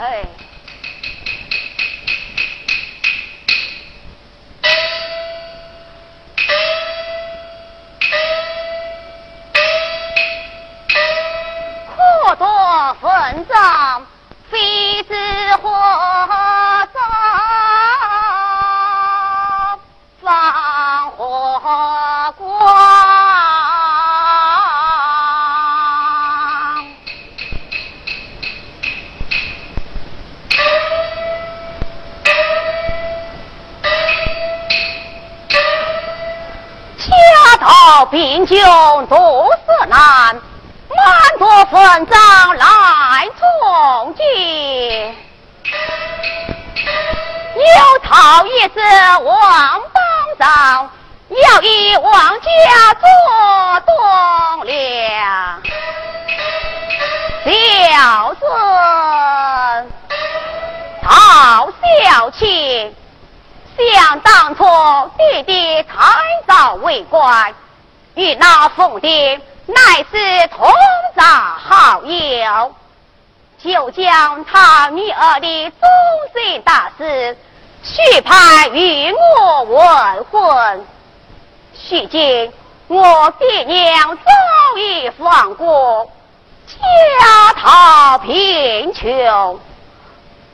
哎。穷多色难，满多分赃来从军。有讨一子王邦章，要以王家做栋梁。小孙，好小气，想当初弟弟太早为官。与那凤蝶乃是同杂好友，就将他女儿的终身大事许派与我完婚。如今我爹娘早已放过，家逃贫穷，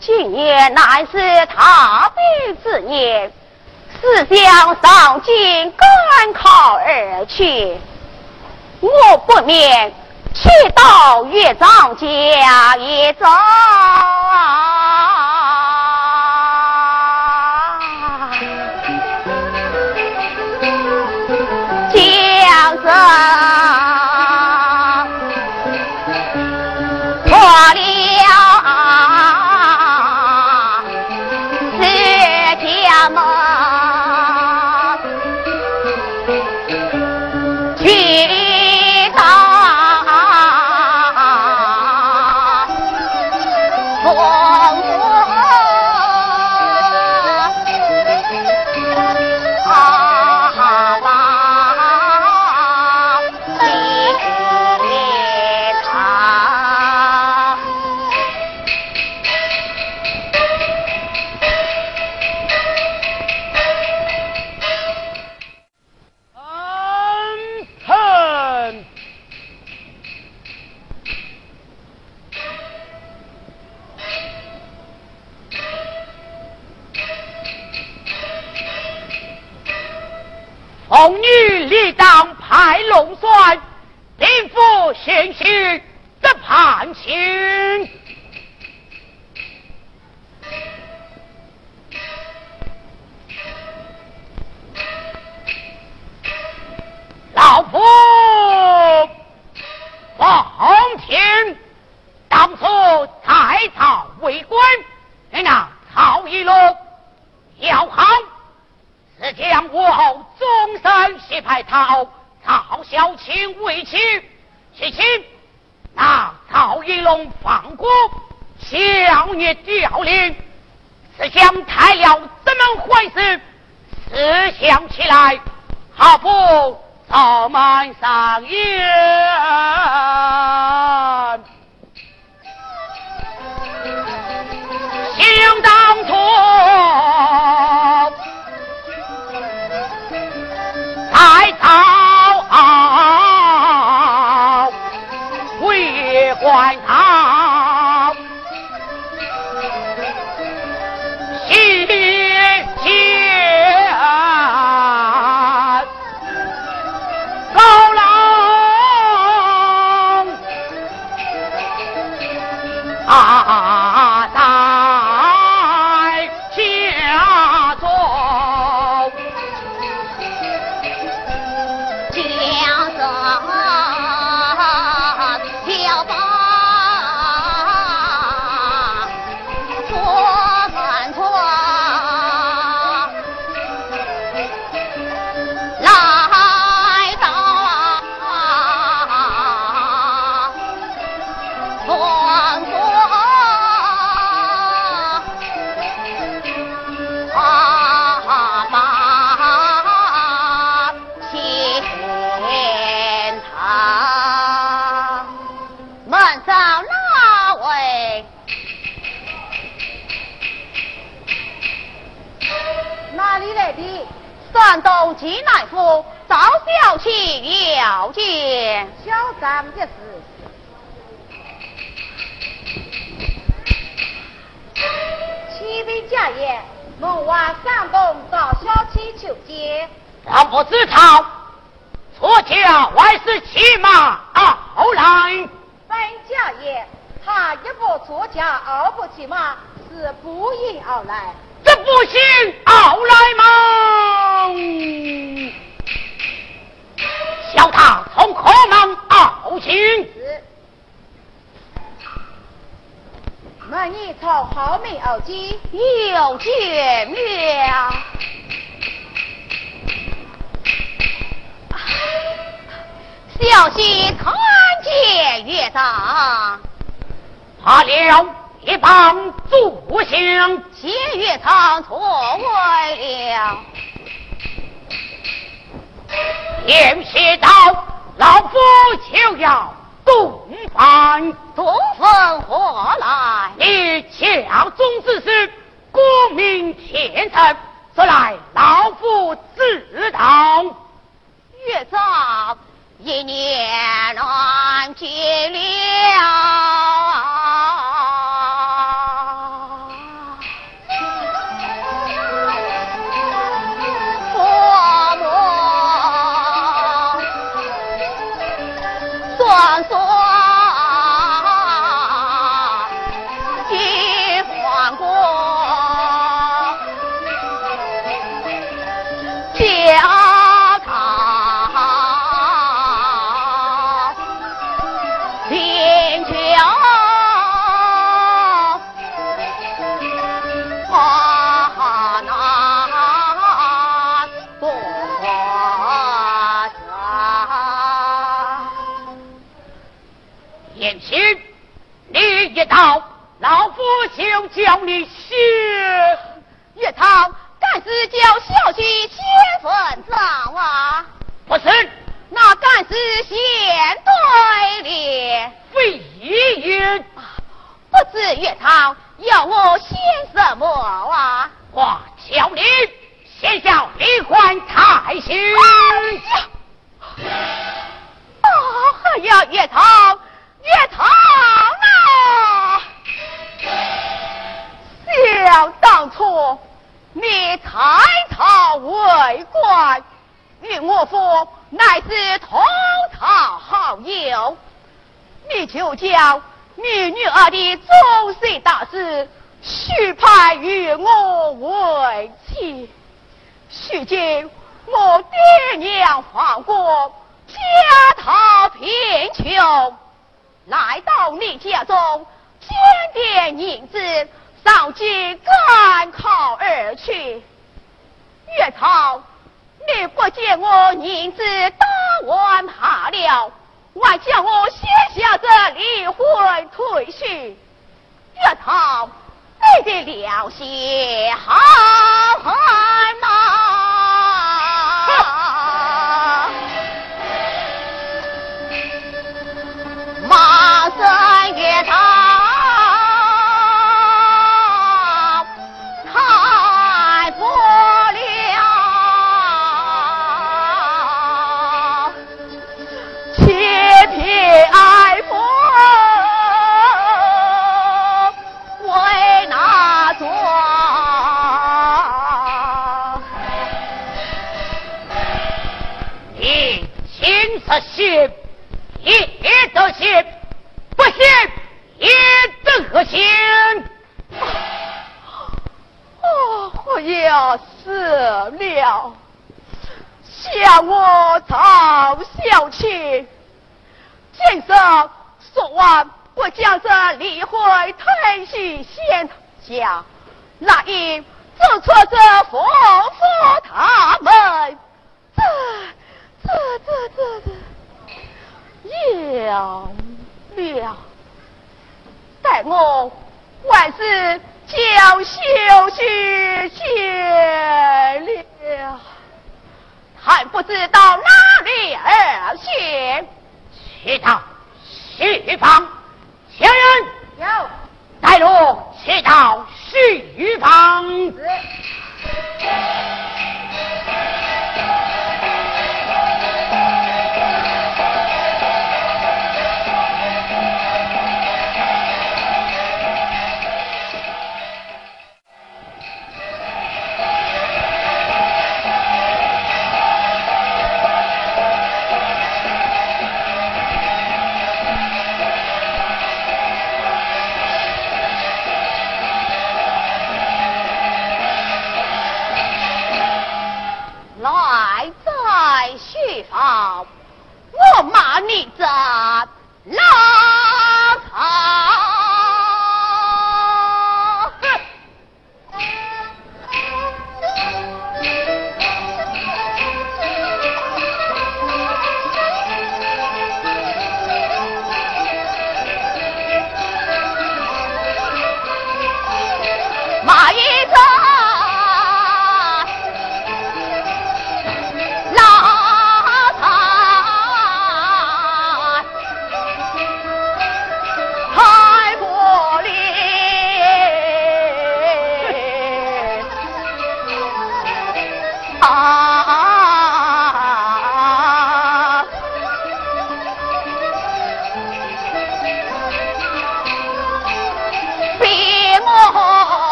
今年乃是踏兵之年。思想上京赶考而去，我不免去到岳丈家一遭。派陶陶小青为亲去亲那曹玉龙放过小女凋令思想太了怎么回事思想起来好不？好满上映那干是先对的。非也。不知岳涛要我写什么啊？我叫你先叫李官太师。啊呀，岳涛，岳涛啊！想当初，你才朝为官，与我父乃是同朝好友，你就将你女儿的终身大事许配与我为妻。如今我爹娘亡国，家道贫穷，来到你家中，捡点银子。上京赶考而去，岳涛，你不见我银子打完下了，还叫我写下这离婚退书，这趟，你的良心好汉吗？我要死了！向我曹小青，今生说完不将这离婚退许先下，那因走错这夫妇他们，这。这这这这，了了，待我万事小休息歇了，还不知道哪里而去。去到西方，前人有。带路去到西方。骂你咋啦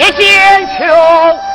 阿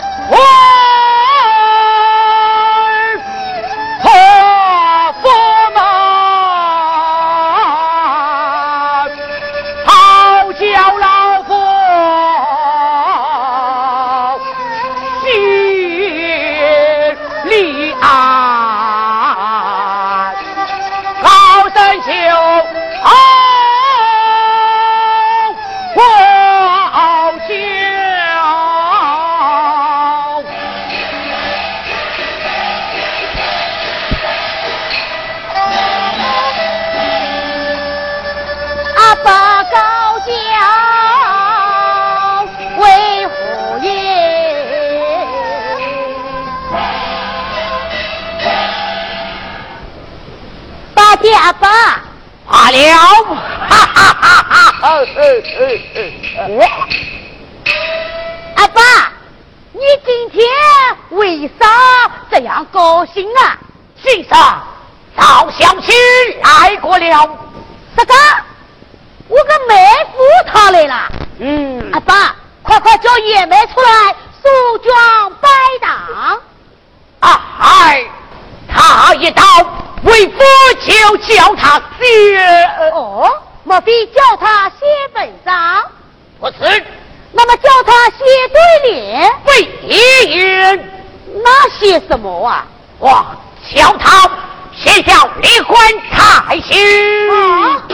了。啥个？我个妹夫他来了。嗯。阿爸，快快叫爷妹出来梳妆摆档。啊嗨，他一到，为夫就叫他写。哦。莫非叫他写文章？不是。那么叫他写对联？为爷爷。那写什么啊？我叫他写下离婚才行。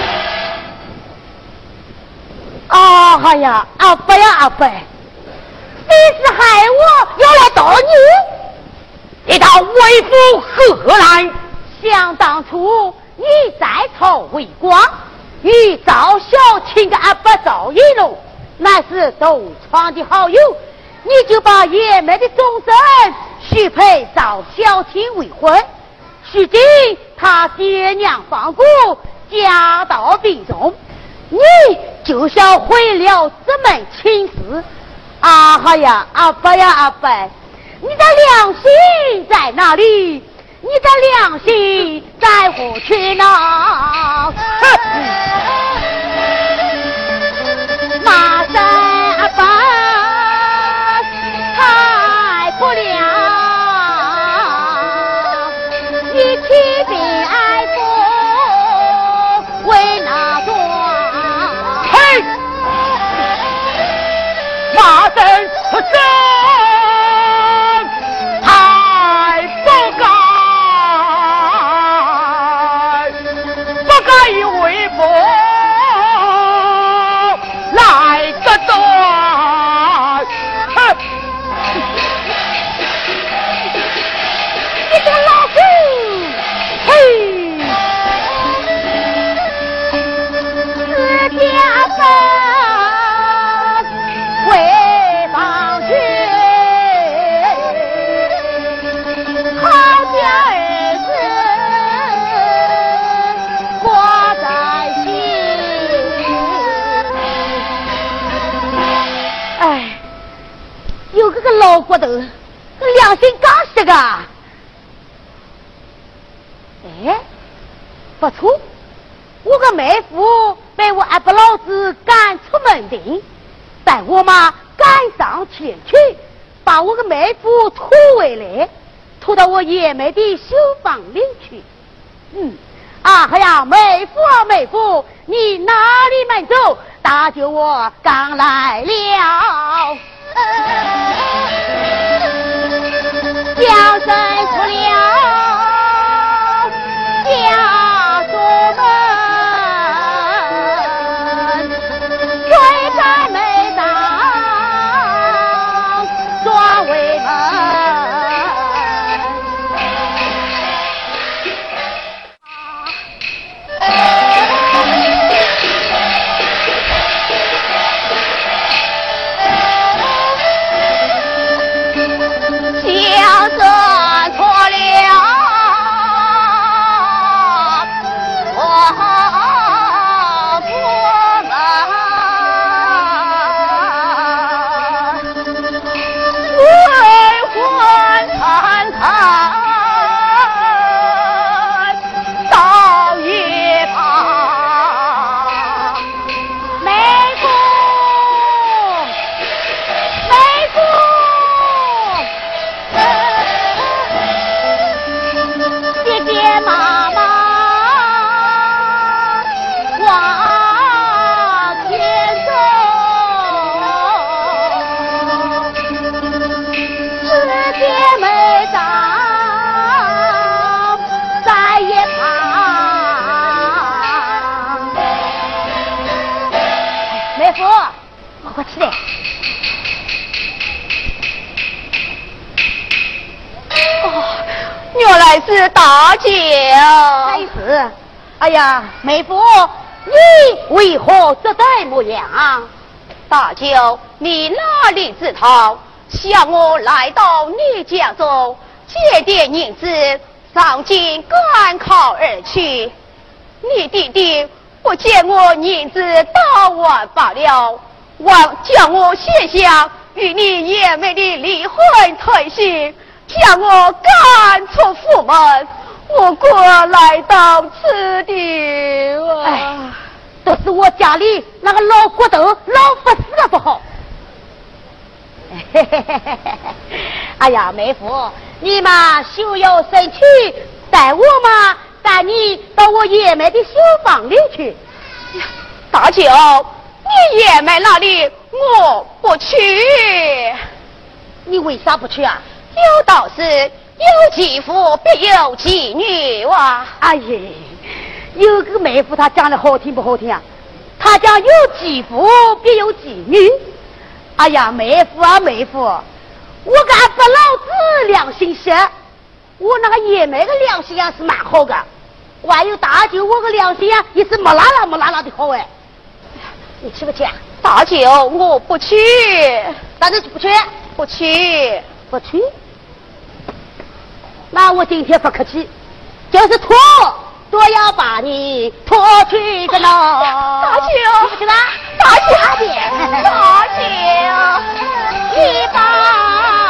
啊！哎呀，阿伯呀阿伯，你是害我要来打你？你到为夫何来？想当初你在朝为官。与赵小青的阿伯赵一龙乃是同窗的好友，你就把爷们的终身许配赵小青为婚。如今他爹娘放过，家道贫重，你就想毁了这门亲事？啊哈呀，阿伯呀阿伯，你的良心在哪里？你的良心在何处呢？这个。哎，不错，我个妹夫被我阿伯老子赶出门庭，带我妈赶上前去，把我个妹夫拖回来，拖到我爷们的绣房里去。嗯，啊呀，妹夫啊，妹夫，你哪里门走？大舅我刚来了，叫声出了。是大舅，是？哎呀，妹夫，你为何这呆模样？大舅，你哪里知道？想我来到你家中借点银子，上京赶考而去。你弟弟不见我银子打完罢了，忘叫我写下与你爷妹的离婚退信。将我赶出府门，我过来到此地。哎，都是我家里那个老骨头老不死的不好。嘿嘿嘿嘿嘿！哎呀，妹夫，你嘛休要生气，带我嘛带你到我爷们的绣房里去。大舅，你爷们那里我不去。你为啥不去啊？有道是，有继父必有继女哇！哎呀，有个妹夫，他讲的好听不好听啊？他讲有继父必有继女。哎呀，妹夫啊，妹夫，我敢不老子良心些，我那个爷们的良心啊是蛮好的。我还有大舅，我个良心啊也是没拉拉没拉拉的好哎。你去不去？啊大舅，我不去。大舅不去？不去。不去。那我今天不客气，就是拖都要把你拖去个 呢。大舅，去吧，大舅，大舅，你把。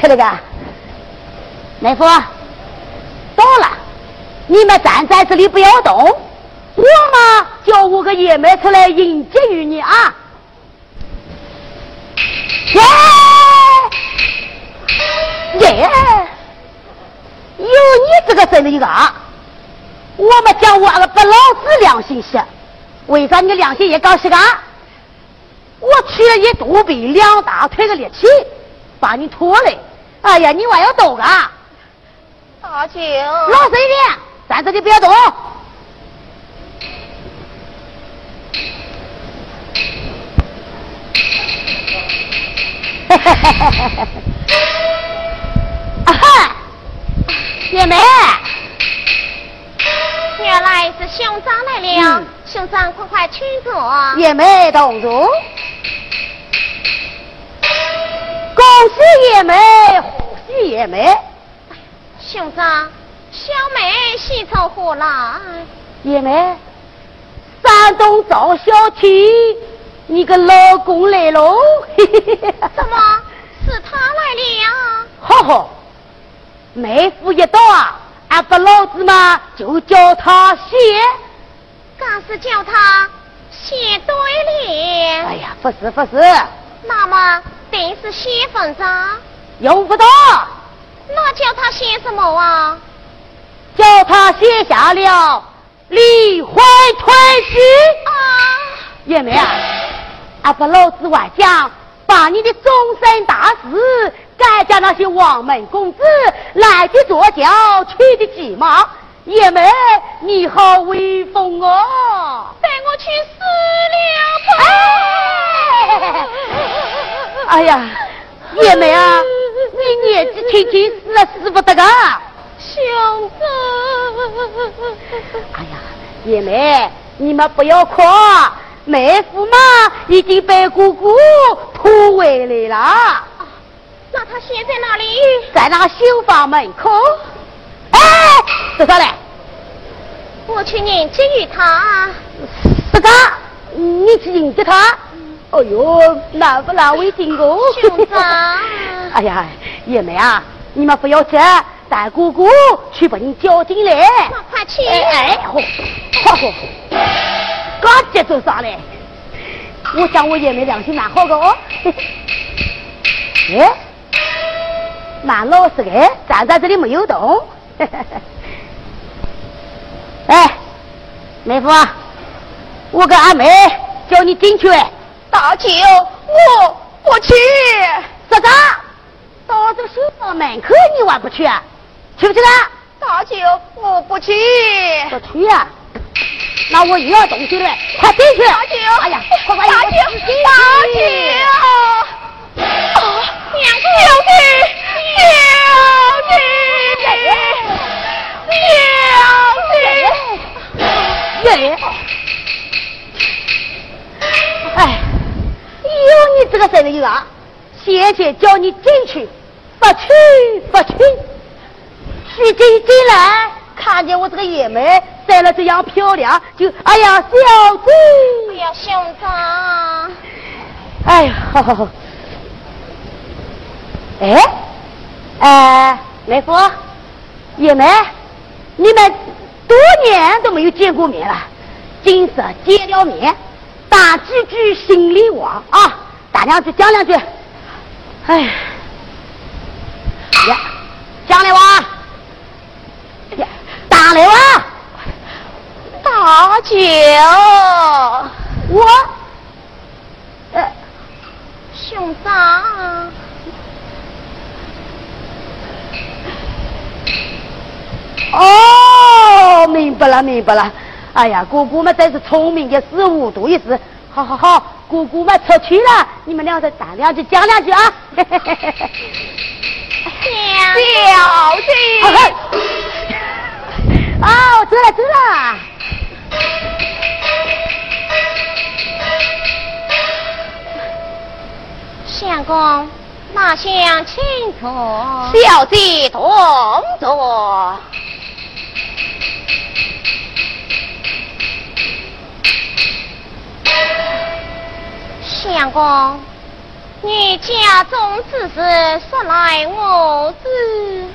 吃了个。妹夫，到了，你们站在这里不要动，我嘛叫我个爷们出来迎接于你啊！耶耶，有你这个生的一个，我们讲我不老子良心些，为啥你良心也高些个？我取了一肚皮两大腿的力气，把你拖来，哎呀，你还要动 啊？大姐，老实一点，站这里不要动。啊哈，姐妹，原来是兄长来了，兄长快快请坐。姐妹同住，恭喜爷妹，贺喜姐妹。兄长，小妹喜从何来？姐妹，山东赵小七，你个老公来喽！怎么是他来了？好好，妹夫一到啊，俺不老子嘛就叫他写。干是叫他写对联。哎呀，不是不是，那么定是写文章。用不到。那叫他写什么啊？叫他写下了离婚退序啊！叶梅啊，俺把老子外讲，把你的终身大事改嫁那些王门公子来的坐轿去的鸡毛。爷们，你好威风哦！带我去死了吧！哎呀，叶梅啊！你年纪轻轻死了死不得个，兄长！哎呀，爷妹，你们不要哭，妹夫嘛已经被姑姑拖回来了。那他现在哪里？在那个绣房门口。哎，这啥嘞？我去迎接于他。是个，你去迎接他。哎呦，难不难为情哦？兄长。哎呀，叶梅啊，你们不要急，带姑姑去把你叫进来。快去！哎，好，好好，刚接走啥嘞？我想我爷们良心蛮好的哦。哎，蛮老实的，站在这里没有动。哎，妹夫，我跟阿妹叫你进去。大舅，我不去。啥子？到这个绣房门口你还不去啊？去不去啦？大舅，我不去。不去啊？那我又要动手了，快进去！大舅，哎呀，快快大舅，大舅，娘子，娘子，娘子，娘子，哎，有你这个神人啊！姐姐叫你进去，不去不去。徐进进来，看见我这个爷们长了这样漂亮，就哎呀，小子！哎呀，兄长！哎呀，好好好。哎，哎，妹夫，爷们，你们多年都没有见过面了，今日见了面，打几句心里话啊，打两句讲两句。哎，呀，讲来哇，呀，打来哇，大舅，我，呃，兄长，哦，明白了，明白了。哎呀，姑姑们真是聪明一时，糊涂一时。好好好，姑姑们出去了，你们俩再打两句，讲两句啊。小姐，哦，走了。走了。相公，马相请坐。小姐同坐。相公。你家中之事说来我知，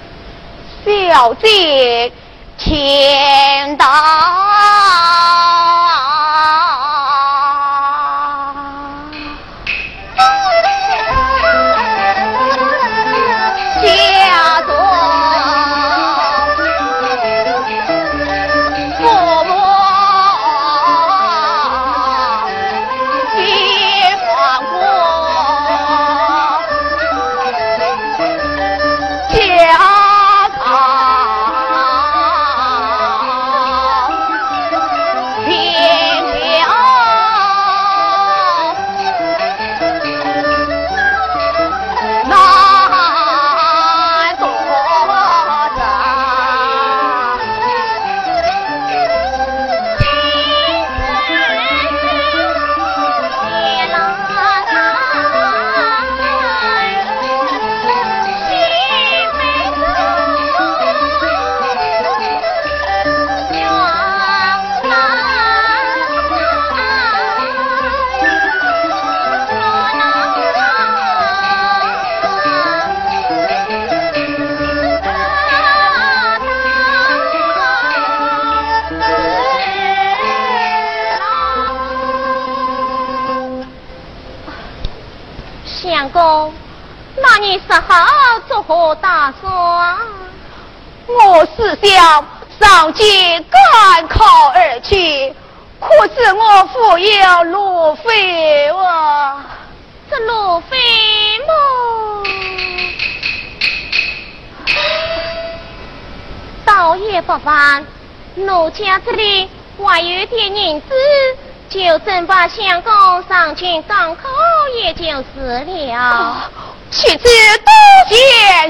小姐听到。我是想上京赶考而去，可是我父有路费哇！这路费么？倒也不妨，奴家这里还有点银子，就准把相公上京赶考，也就是了。妻子多谢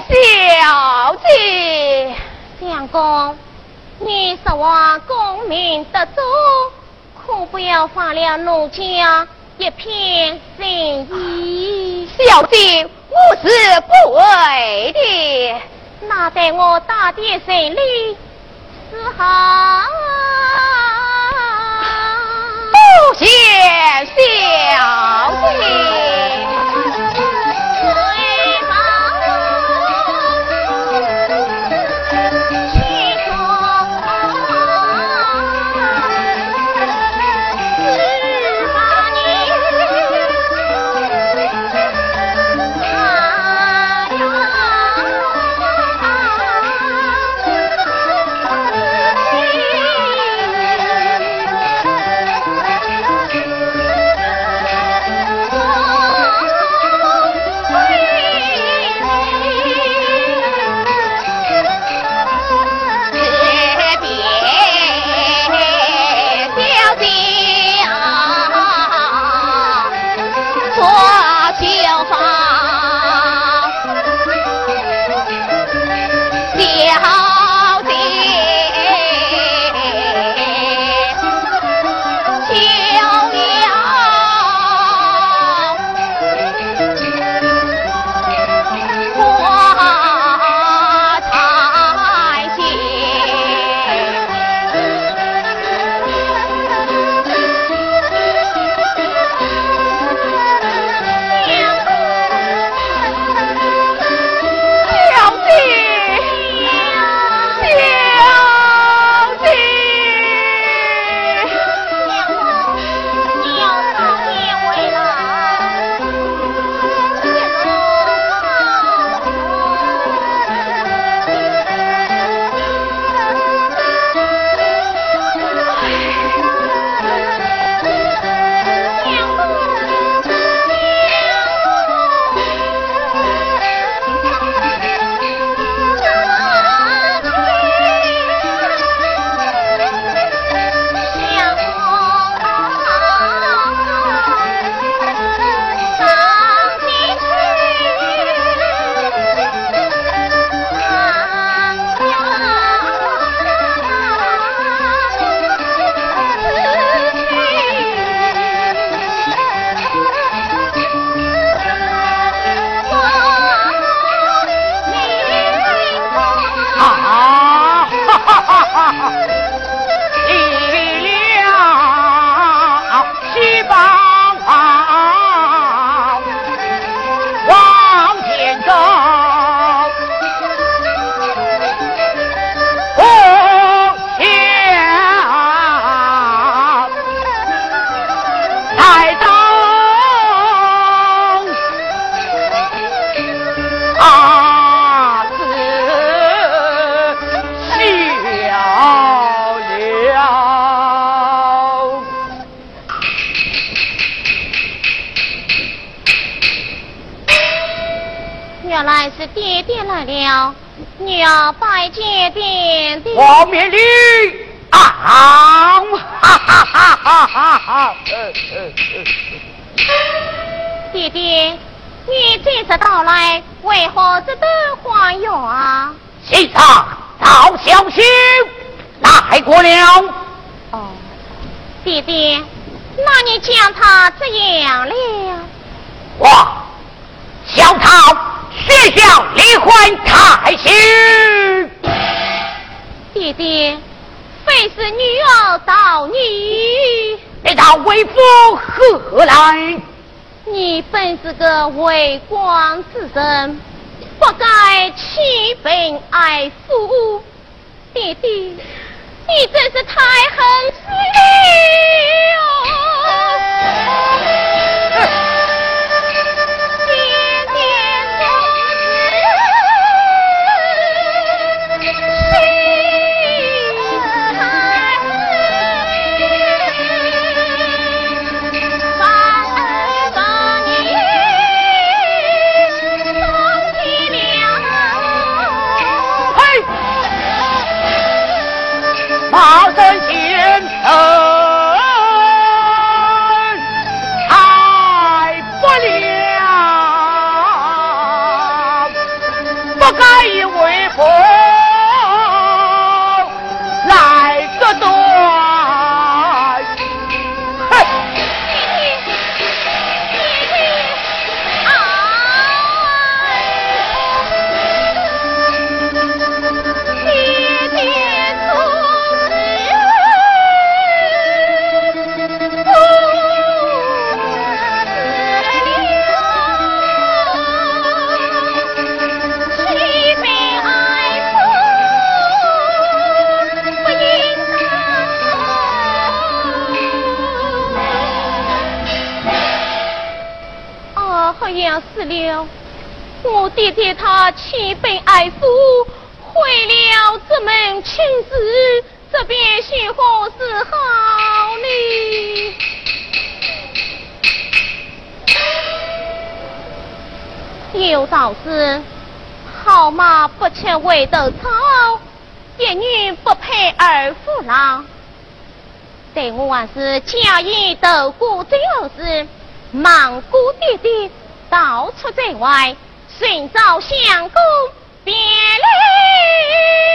小姐，相公，你说话功名得足，可不要犯了奴家一片心意。小姐，我是不会的，那待我打点行李，是好。多谢小姐。太亲。爹爹，非是女儿造孽，你他为父何来？你本是个为官之人，不该欺贫爱富。爹爹。你真是太狠心了！在前头我爹爹他弃本爱父，毁了这门亲事，这便须何是好呢？有道是：好马不吃回头草，一女不配二夫郎。对我还是假意斗过最后事，忙过爹爹。到处在外寻找相公，别离。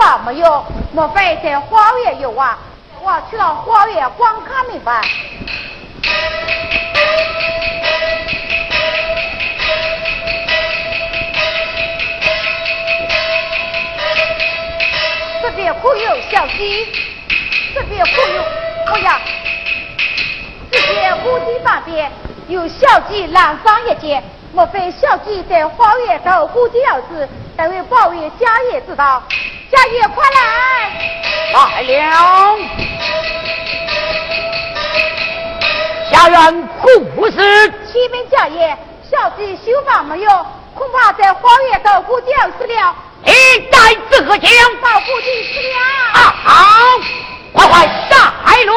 姐绣房没有，莫非在花园有啊？我去了花园观看明白。这边可有小鸡？这边可有？哎呀，这边屋顶旁边有小姐蓝上一间。莫非小鸡在花园头过节儿子，待会保卫家业之道？家业快来！来了。家园故事。启禀家业，小弟修房没有，恐怕在花园头过节儿子了。一代浙江保护军师啊，好，快快带路。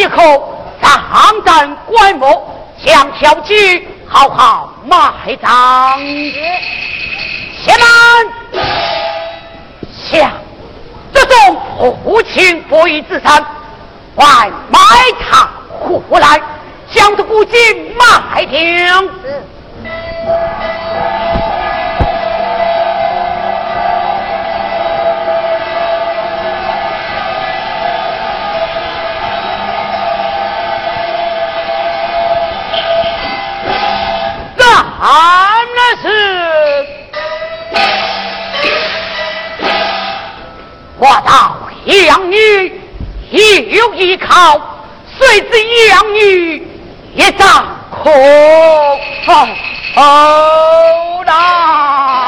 一口上战观摩，将小鸡好好埋葬。且慢，像这种无情不义之人，快埋他回来，将这古今埋掉。我道养女有依靠，谁知养女一张口啦。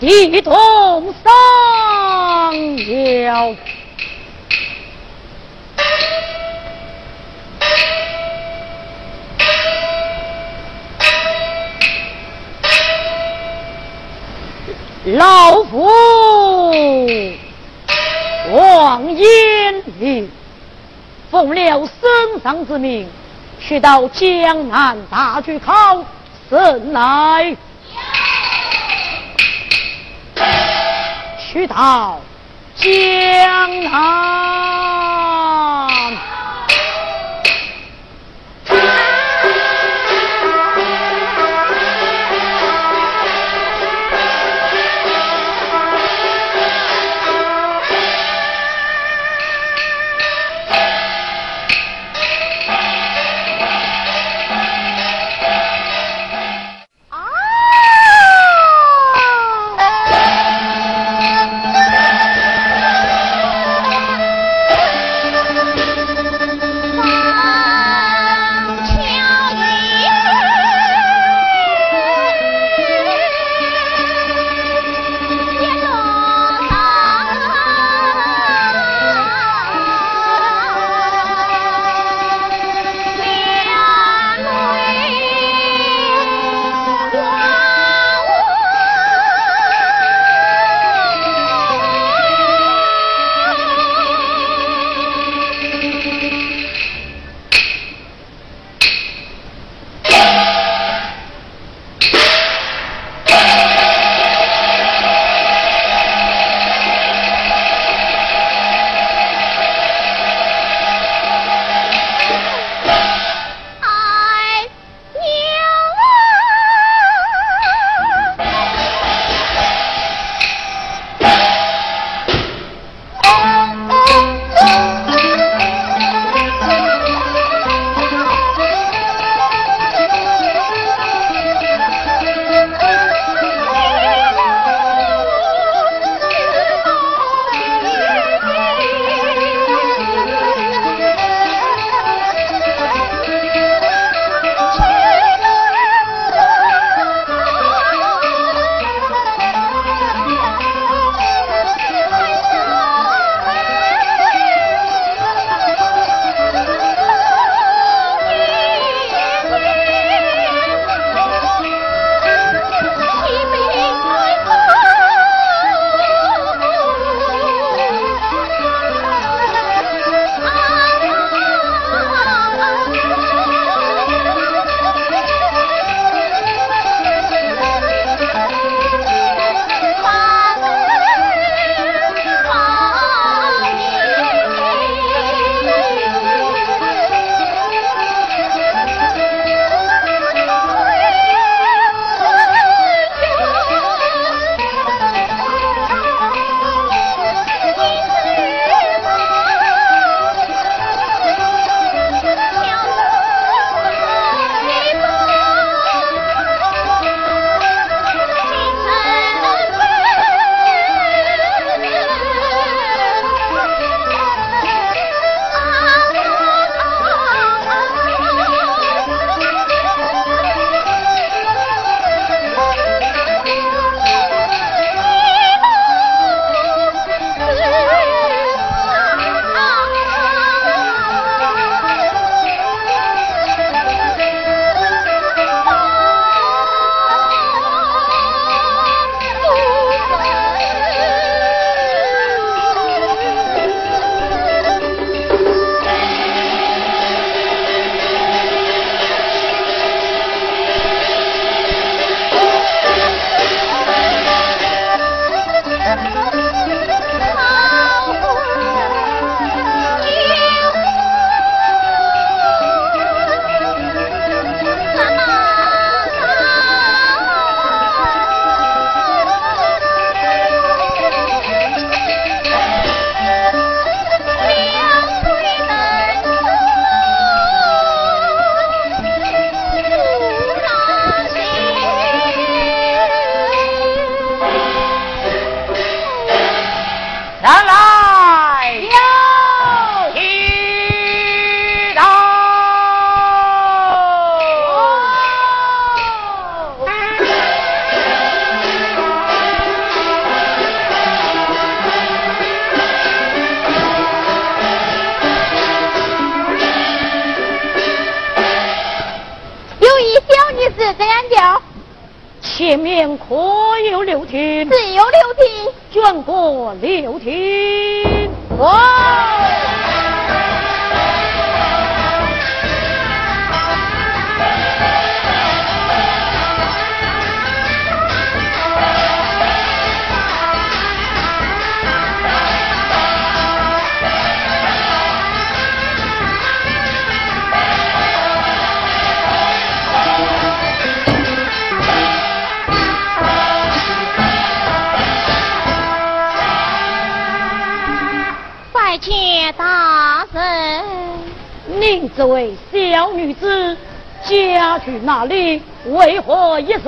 一同上了。老夫王延龄奉了圣上之命，去到江南大举考。神来，去到江南。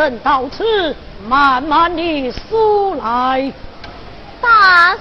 人到此？慢慢的数来。大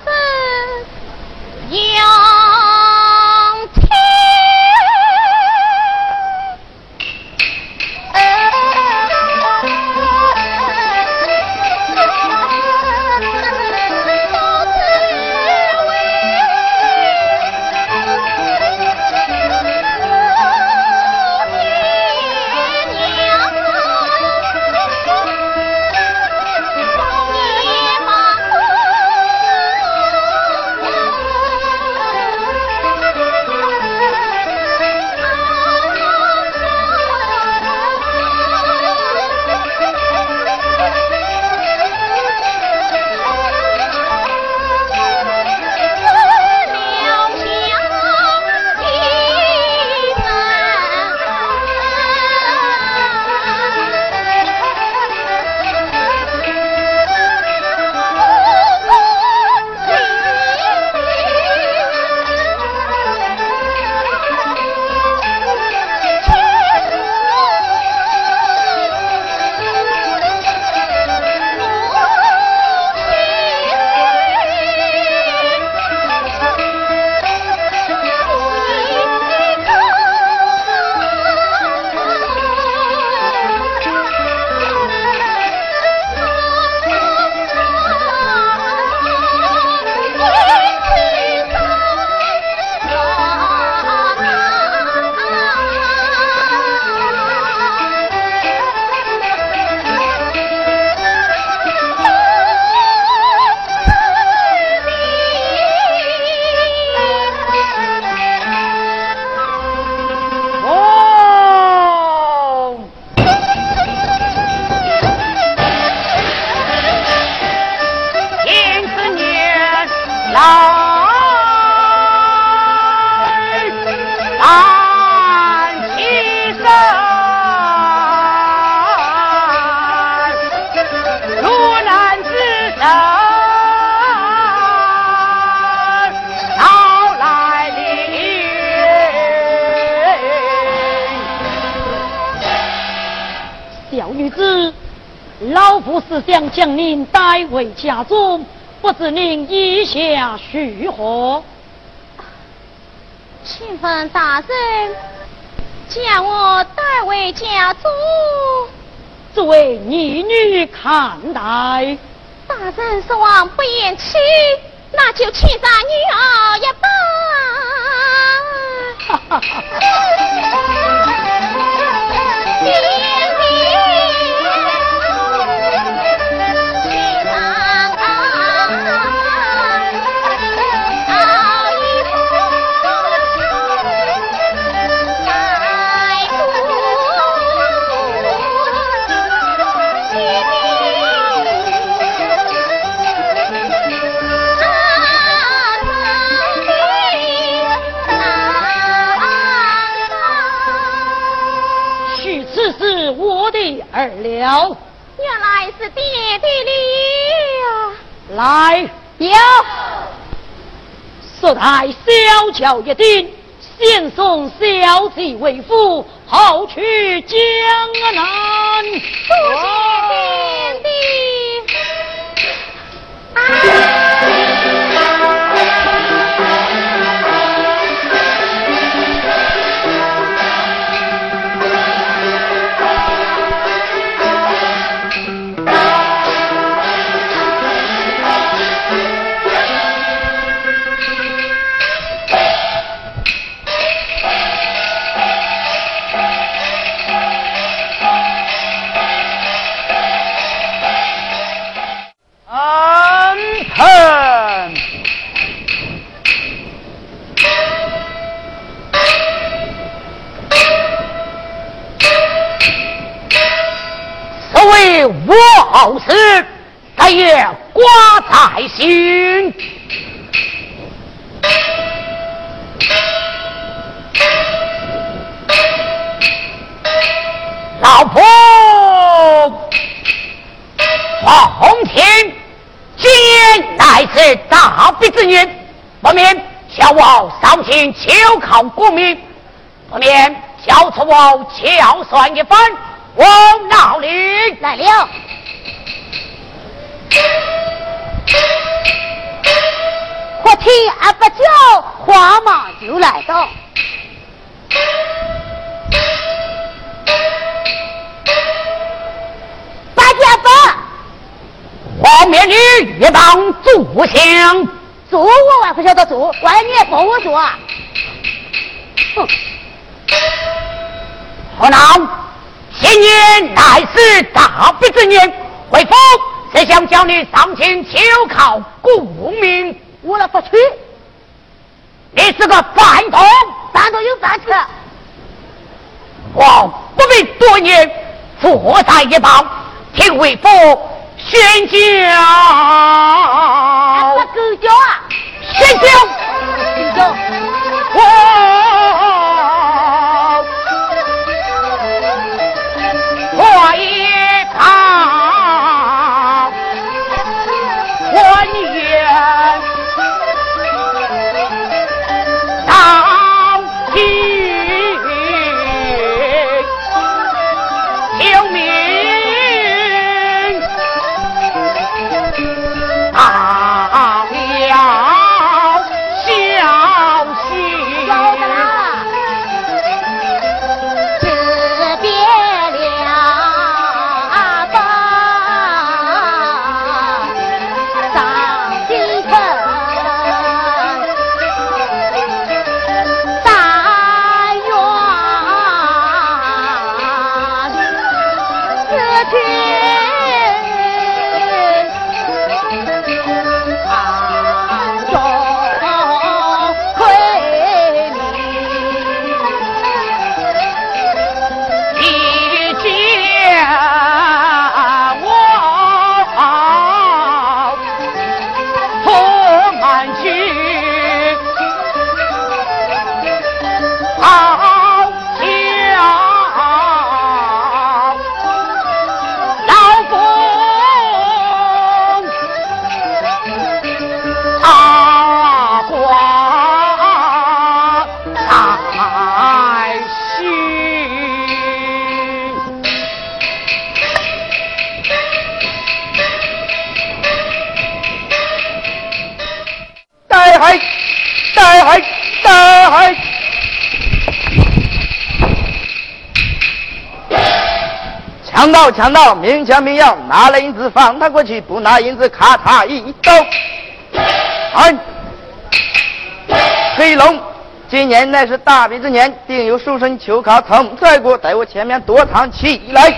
将您带回家中，不知您意下如何？请问大人，将我带回家中，作为儿女看待。大人说望不言弃，那就请上女儿一把。了，原来是爹爹了。来，有。速带小乔一丁，先送小姐为夫，后去江南。多谢我后事，再也挂在心。老婆，奉天，今夜乃是大比之年，不免叫我上前求考功名，不免交出我巧算一番。往哪里来了？我听阿不叫，慌忙就来到。八家八，黄面女一当坐相，坐我还不晓得坐，外面帮我坐。哼，何恼？今年乃是大比之年，回府是想叫你上前求考功名，我了不去。你是个饭桶，饭桶有饭吃。我不必多言，坐在一旁听为父宣教。不够教啊！宣教，宣教，我。强盗，强盗，明抢明要，拿了银子放他过去，不拿银子咔嚓一刀。哎，黑龙，今年乃是大比之年，定有书生求考曾在过，在我前面躲藏起来。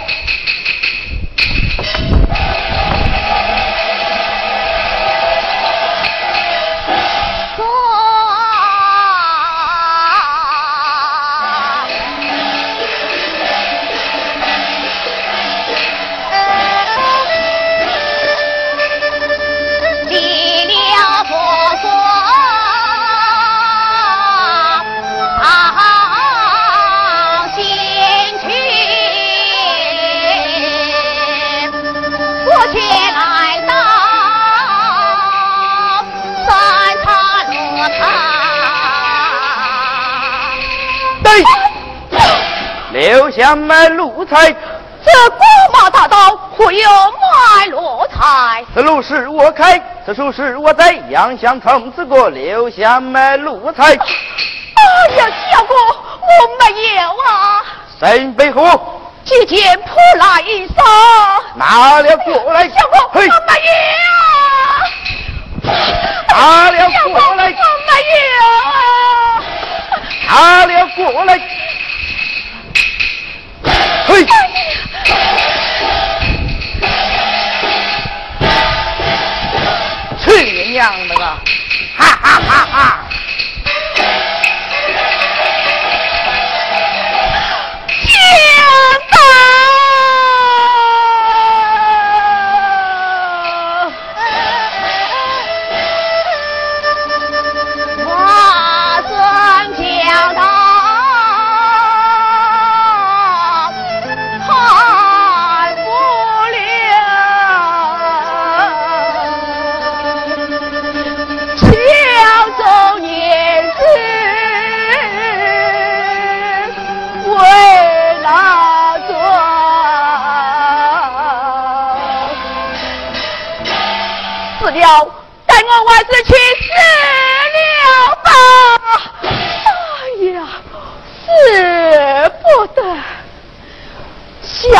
留下买奴才，这古马大道会有卖奴才？此路是我开，此树是我栽，杨香从此过，留下买路财。哎呀，小哥，我没有啊。身背后，几件破烂衣裳，拿了过来。小哥，我没有。拿了过来。我没有。拿了过来。嘿！去你娘的个！哈哈哈哈！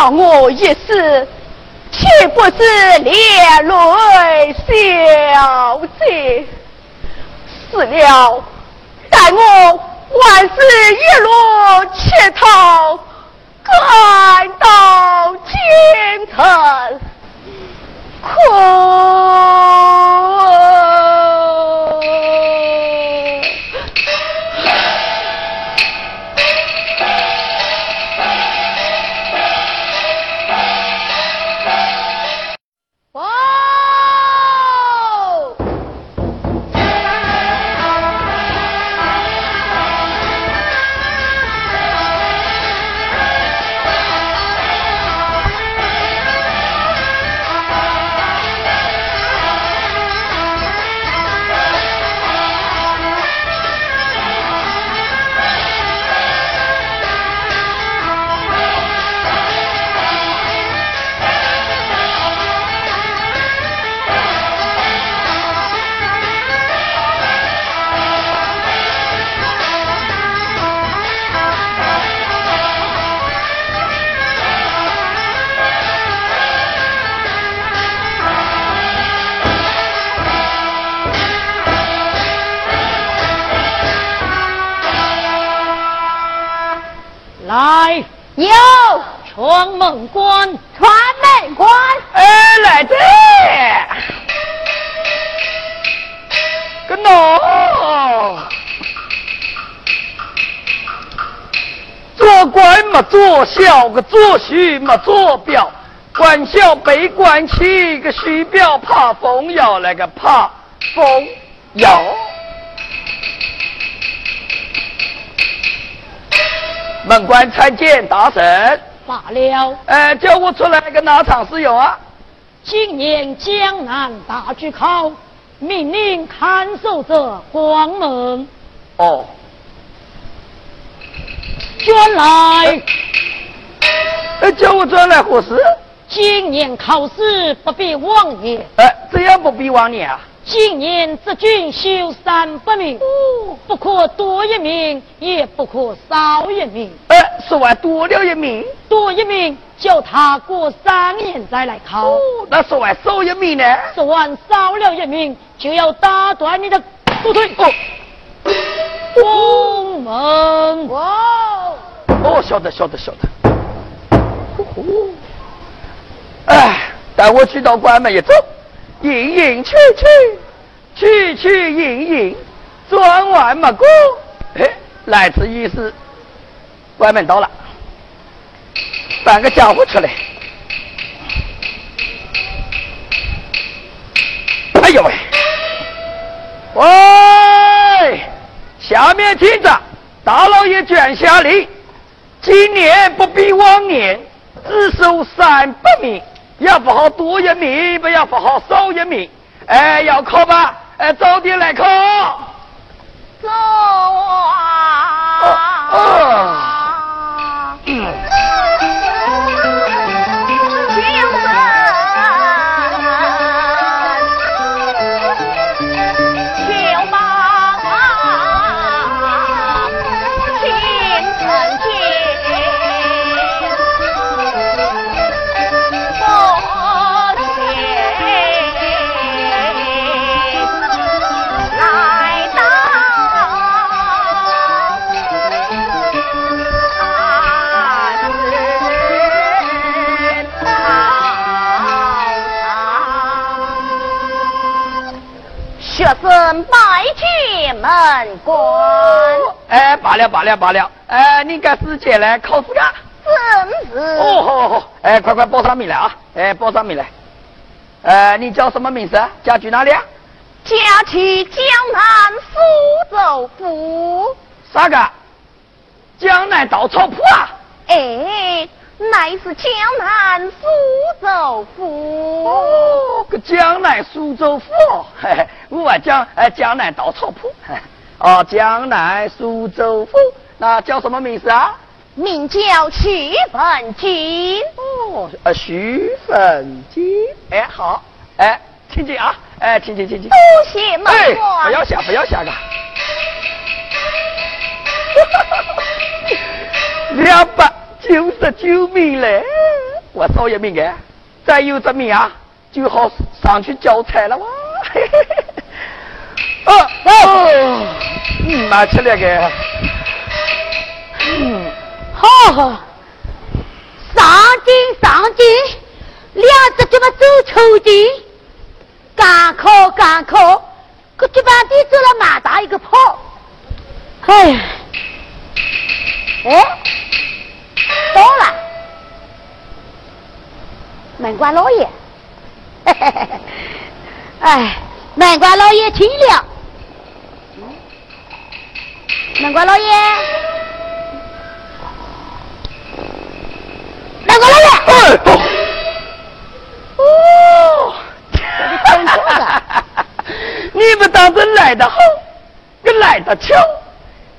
我一死，岂不是连累小姐？死了，待我万事一路乞讨。赶到京城，可。个喏，做官嘛做小，个做虚嘛做表，官小被官起，个虚表怕风摇，那个怕风摇。门官参见大神。罢了，哎，叫我出来个哪场事有啊？今年江南大举考，命令看守者关门。哦，转来。哎，叫我转来何事？今年考试不必往年。哎，怎样不必往年啊？今年这军修三百名，不可多一名，也不可少一名。哎，说完多了一名，多一名，叫他过三年再来考。那说完少一名呢？说完少了一名，就要打断你的左腿。哦，宫门。哦，哦，晓得，晓得，晓得。哦，哎，带我去到关门一走。隐隐去去，去去隐隐，转弯没过。哎，来此一事，关门到了，搬个家伙出来。哎呦喂！喂，下面听着，大老爷卷下令，今年不比往年，只收三百名。要不好多一名，不要不好少一名。哎，要考吧？哎，早点来考。走啊！尊拜见门官。哎，罢了罢了罢了。哎，你赶时间来考试噶？是是。哦，好好好。哎，快快报上名来啊！哎，报上名来。呃，你叫什么名字啊？家居哪里啊？家去江南苏州府。啥个？江南稻草铺啊？哎。乃是江南苏州府。哦，个江南苏州府，嘿嘿，我啊江哎江南稻草铺。哦，江南苏州府，那叫什么名字啊？名叫徐粉金。哦，呃，徐粉金。哎，好，哎，请进啊。哎，请请请。不要想，不要下个。两百九十九名嘞，我少一名哎，再有这命啊，就好上去交差了哇。哦 哦，嗯，拿起来个，嗯，好好，上进上进，两只脚嘛走抽筋，赶考赶考，可脚板底走了蛮大一个泡。哎呀，哎，门官 老爷，哎，门官老爷请了。门官老爷，门官老爷，哎哦，你们当真来得好，个来得巧，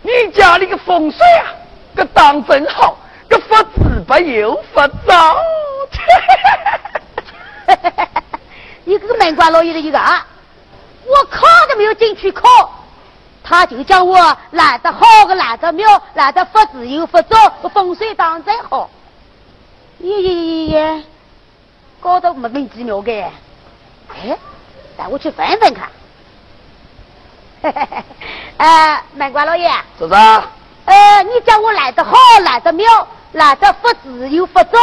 你家里个风水啊，个当真好，个发子不又发早。一个门官老爷的一个啊，我考都没有进去考，他就叫我来得好个来得妙，来得发自由发早，个风水当真好。耶耶耶耶，搞得莫名其妙的。哎，带我去问问看。嘿嘿嘿，呃，门官老爷，是啥？呃，你叫我来得好，来得妙，来得发自由发早，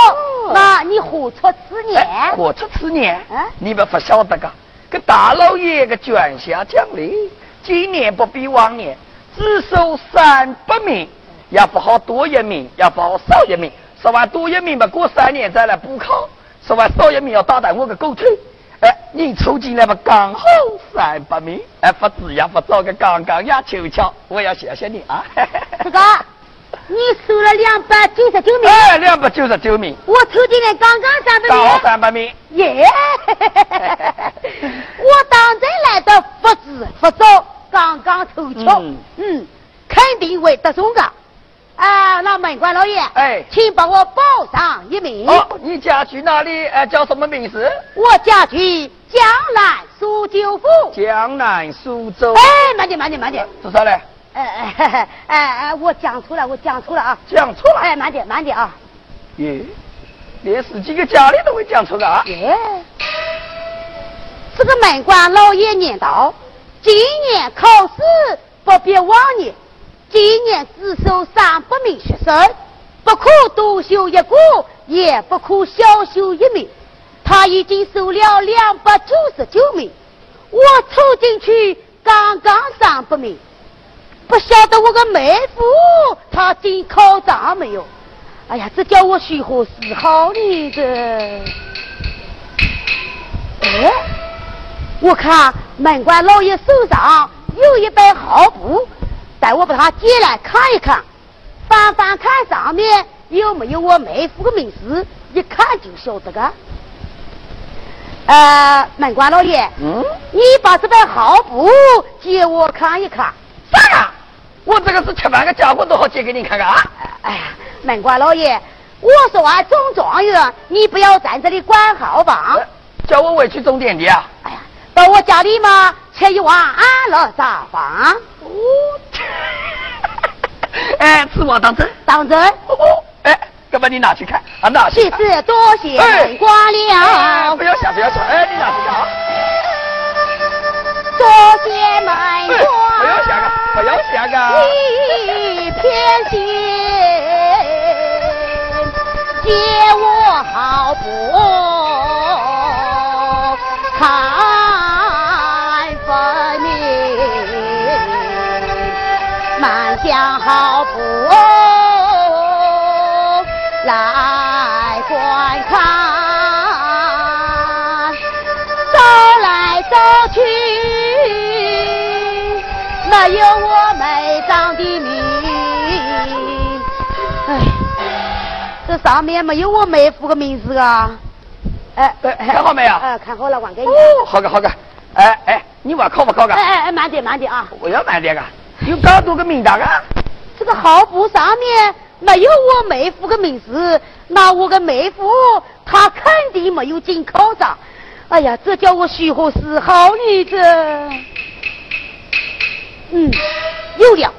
那你活出此年？活出此年啊？你们不晓得个，个大老爷个卷下奖励，今年不比往年，只收三百名，也不好多一名，也不好少一名。说完多一名嘛，过三年再来补考；说完少一名要打断我个狗腿。哎，你凑进来吧，刚好三百名，哎，不知也不早个刚刚呀，凑巧，我要谢谢你啊！这个，你收了两百九十九名，哎，两百九十九名，我抽进来刚刚三百刚好，三百名。耶！我当真来的不知不早，刚刚凑巧，嗯嗯，肯定会得中的。啊，那门官老爷，哎请帮我报上一名。哦，你家去哪里？哎，叫什么名字？我家去江南苏州府。江南苏州。哎，慢点，慢点，慢点。做啥嘞？哎哎哎哎哎，我讲错了，我讲错了啊！讲错了。哎，慢点，慢点啊！耶，连自己个家里都会讲错的啊！耶，这个门官老爷念道：今年考试不比往年，今年只收三百名学生，不可多修一个，也不可少修一名。他已经收了两百九十九名，我凑进去刚刚三百名，不晓得我个妹夫他进考场没有？哎呀，这叫我如何是好呢？这，哎，我看门官老爷手上有一本号簿，待我把它借来看一看，翻翻看上面有没有我妹夫的名字，一看就晓得个。呃，门官老爷，嗯，你把这本号簿借我看一看。啥呀？我这个是吃饭的家伙都好借给你看看啊！哎呀，门官老爷，我说完中状元，你不要在这里管号吧？哎叫我回去种田地啊！哎呀，到我家里嘛，吃一碗安乐茶饭，哦，哎，此话当真？当真。哦，哎，干嘛你拿去看啊？拿去看。其次多谢哎门官哎，了，不要想，不要想，哎，你拿去看啊！多谢门哎，官。不要想啊，不要想啊！一片心，借我好不看分明，满将好不来观看，没有我妹长的名。哎，这上面没有我妹夫的名字啊。哎哎看好没有哎，看好了，还给你。哦，好个好个，哎哎，你话考不考个哎？哎哎，慢点慢点啊！我要慢点个，有刚多个名单啊！这个号簿上面没有我妹夫的名字，那我的妹夫他肯定没有进考场。哎呀，这叫我许何是好女子？嗯，有了。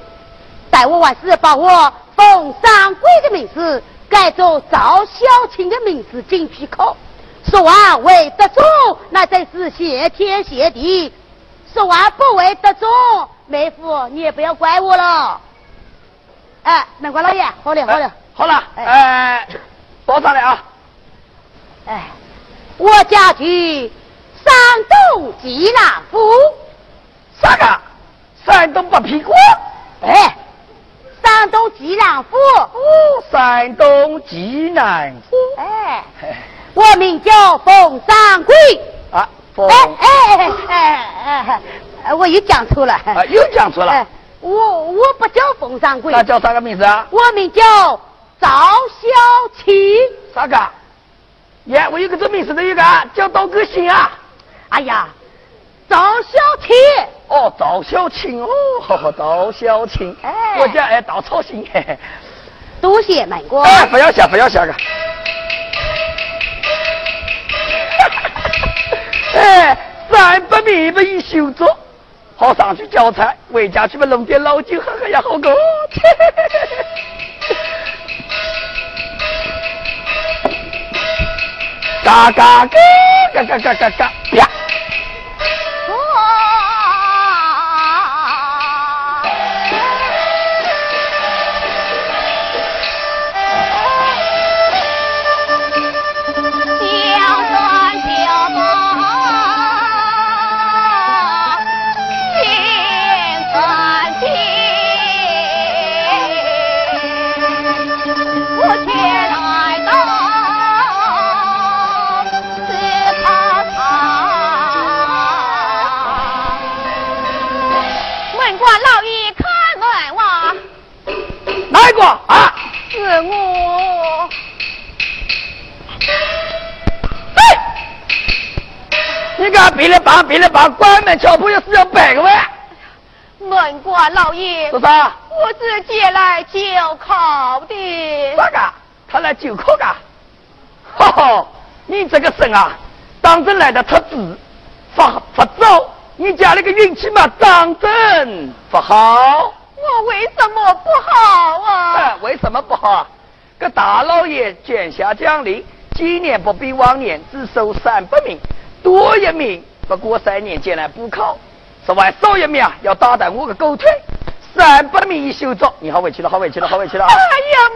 待我完事，把我冯三贵的名字改做赵小青的名字进去考。说完为得中，那真是谢天谢地；说完不为得中，妹夫你也不要怪我了。哎，门官老爷，好了好了，好了，哎，报上来啊！哎，我家居山东济南府。啥个？山东八屁股？哎，山东济南府。哦，山东济南府。哎，我名叫冯三贵。啊，冯。哎哎哎哎哎，我又讲错了。啊，又讲错了。我我不叫冯三贵。那叫啥个名字啊？我名叫赵小七。啥个？耶，我有个这名字的一个叫刀哥星啊！哎呀，赵小青哦，赵小青哦，赵小青，哎，我家哎稻草心，多谢门官。哎，不要谢，不要谢个。哎，三百米不一修足，好上去交差，回家去吧，弄点老酒喝喝也好过。嘎嘎嘎嘎嘎嘎嘎嘎呀！你看，别了帮，别了帮，关门敲破要死要百个万。门官老爷。是啥？我是借来就考的。啥个？他来就考噶？哈哈，你这个神啊，当真来的特子，发发早，你家那个运气嘛，当真不好。我为什么不好啊？为什么不好啊？个大老爷卷下奖励，今年不比往年只收三百名，多一名不过三年间来补考，此外少一名啊要打断我的狗腿。三百名一休走，你好委屈了，好委屈了，好委屈了！哎呀，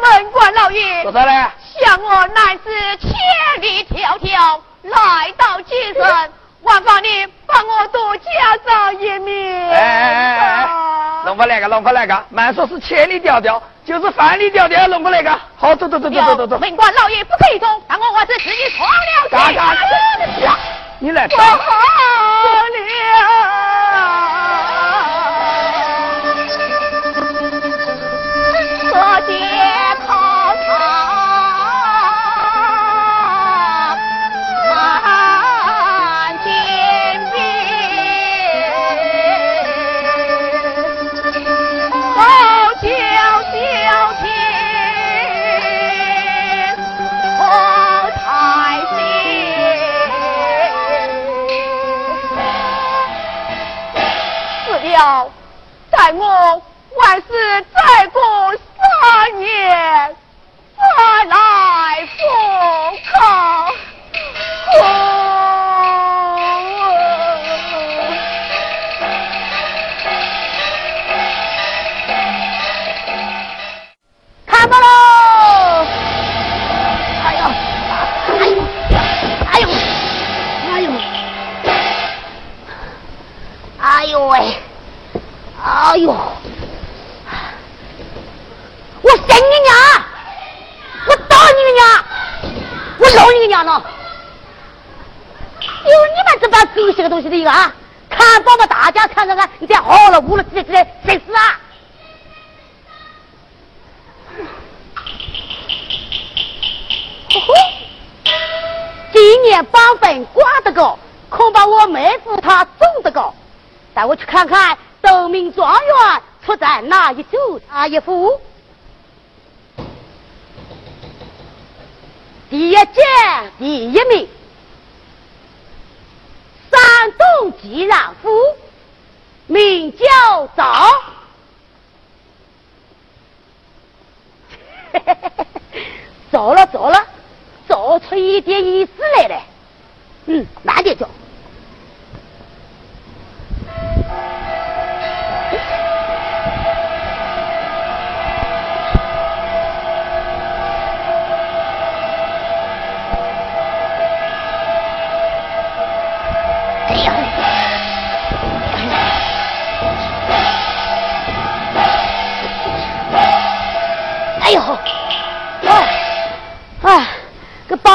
门官老爷，说啥嘞？想我乃是千里迢迢来到京城。万方你帮我多加上一名。哎哎哎哎，弄过来个，弄过来个，满说是千里迢迢，就是万里迢迢，弄过来个。好，走走走走走走走。门官老爷不可以走，但我我是自己闯了进来。呀，你来。我们这帮狗血的东西的一个啊！看到嘛，大家看看看，你再好了，误了，直接直接谁死啊！今年榜分挂得高，恐怕我妹夫他中得高，带我去看看。斗名状元出在哪一组哪一府？第一届第一名，东吉让夫，名叫赵。走了走了，做出一点意思来了。嗯，慢点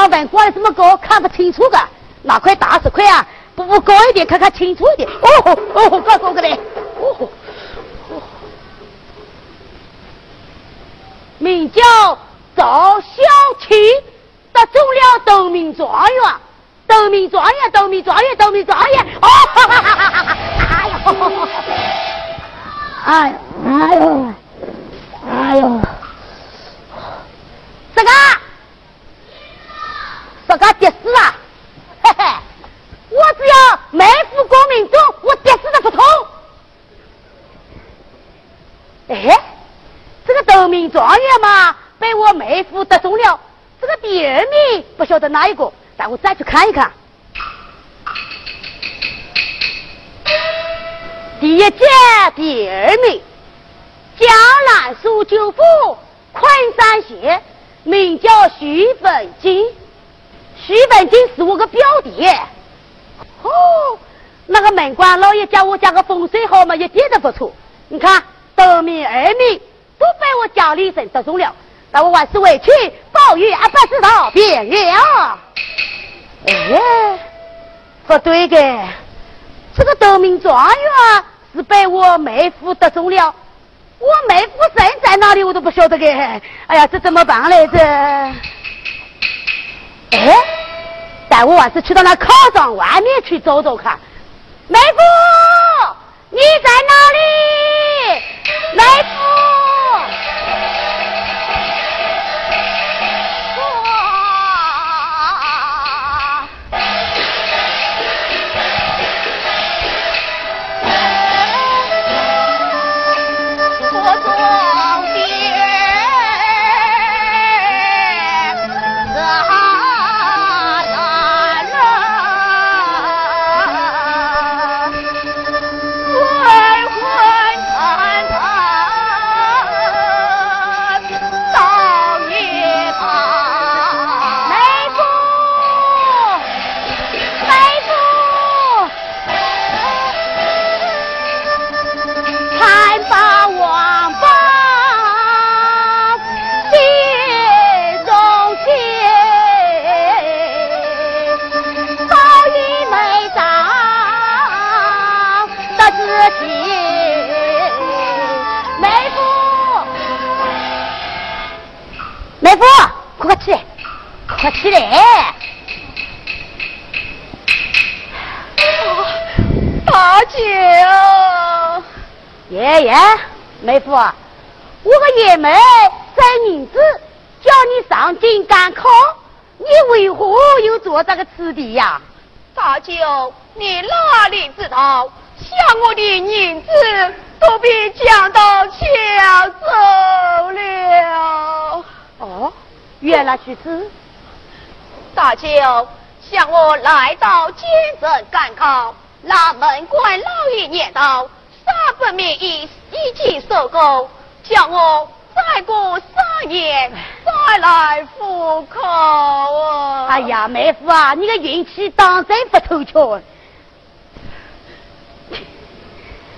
走。挂的这么高，看不清楚个，那块大石块啊，不不高一点，看看清楚一点。哦哦，高高个嘞。哦哦，名叫赵小青，得中了斗命状元，斗命状元，斗命状元，斗命状元。哦哈哈哈哈哈！哎呦，哎哎呦，哎呦，这个。这个跌死了，嘿嘿，我只要没负光明中，我跌死的不痛。哎，这个斗名状元嘛，被我妹夫得中了。这个第二名不晓得哪一个，但我再去看一看。第一届第二名，江南苏州府昆山县，名叫徐本金。徐文金是我个表弟，哦，那个门官老爷叫我家个风水好嘛，一点都不错。你看，得名二名都被我家里人得中了，但我还是委屈，宝玉还不知道变了。哎，不对的，这个得名状元是被我妹夫得中了，我妹夫人在哪里我都不晓得的。哎呀，这怎么办来着？哎，带我还是去到那考场外面去走走看。妹夫，你在哪里？妹夫。起来！大姐，爷爷，妹夫，我个爷们生银子，叫你上京赶考，你为何又做这个此地呀？大舅，你哪里知道，想我的银子都被强盗抢走了。哦，原来如此。大舅，向我来到京城赶考，那门官老爷念道：三百名已已经收够，叫我再过三年再来复考。哎呀，妹夫啊，你的运气当真不凑巧。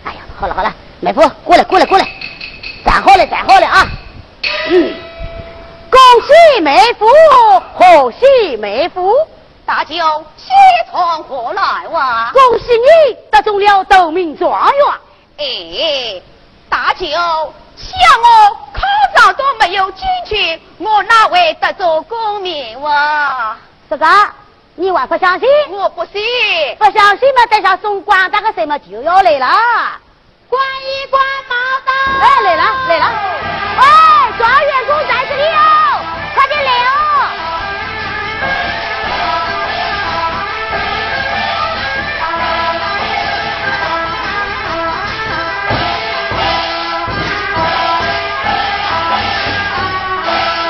哎呀，好了好了，妹夫过来过来过来，站好了站好了啊。嗯。恭喜妹夫，贺喜妹夫！大舅，喜从何来哇？恭喜你得中了斗名状元！哎，大舅，想我考上都没有进去，我哪会得做功名哇？这个你还不相信？我不信。不相信嘛？等下送官大个什么就要来了。关一关猫道！哎，来了来了！哎，状元公在这里哦，快点来哦！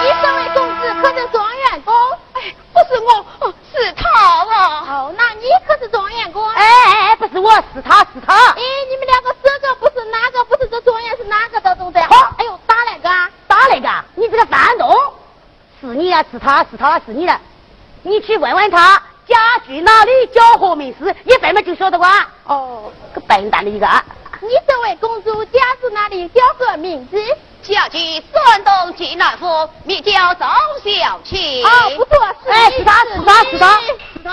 你这位公子可是状元公？哎，不是我，哦，是他哦。好那。哎哎哎，不是我，是他是他。哎，你们两个这个不是哪个不是这状元是哪个的，懂得？好，哎呦，打那个？打那个？你这个反动！是你啊，是他是他是你的，你去问问他家具哪里，叫何名氏，一分门就晓得哇。哦，个笨蛋的一个。你这位公主家住哪里？叫何名字？家住山东济南府，名叫赵小倩。哦，不错，是哎，是他是他是他。是他。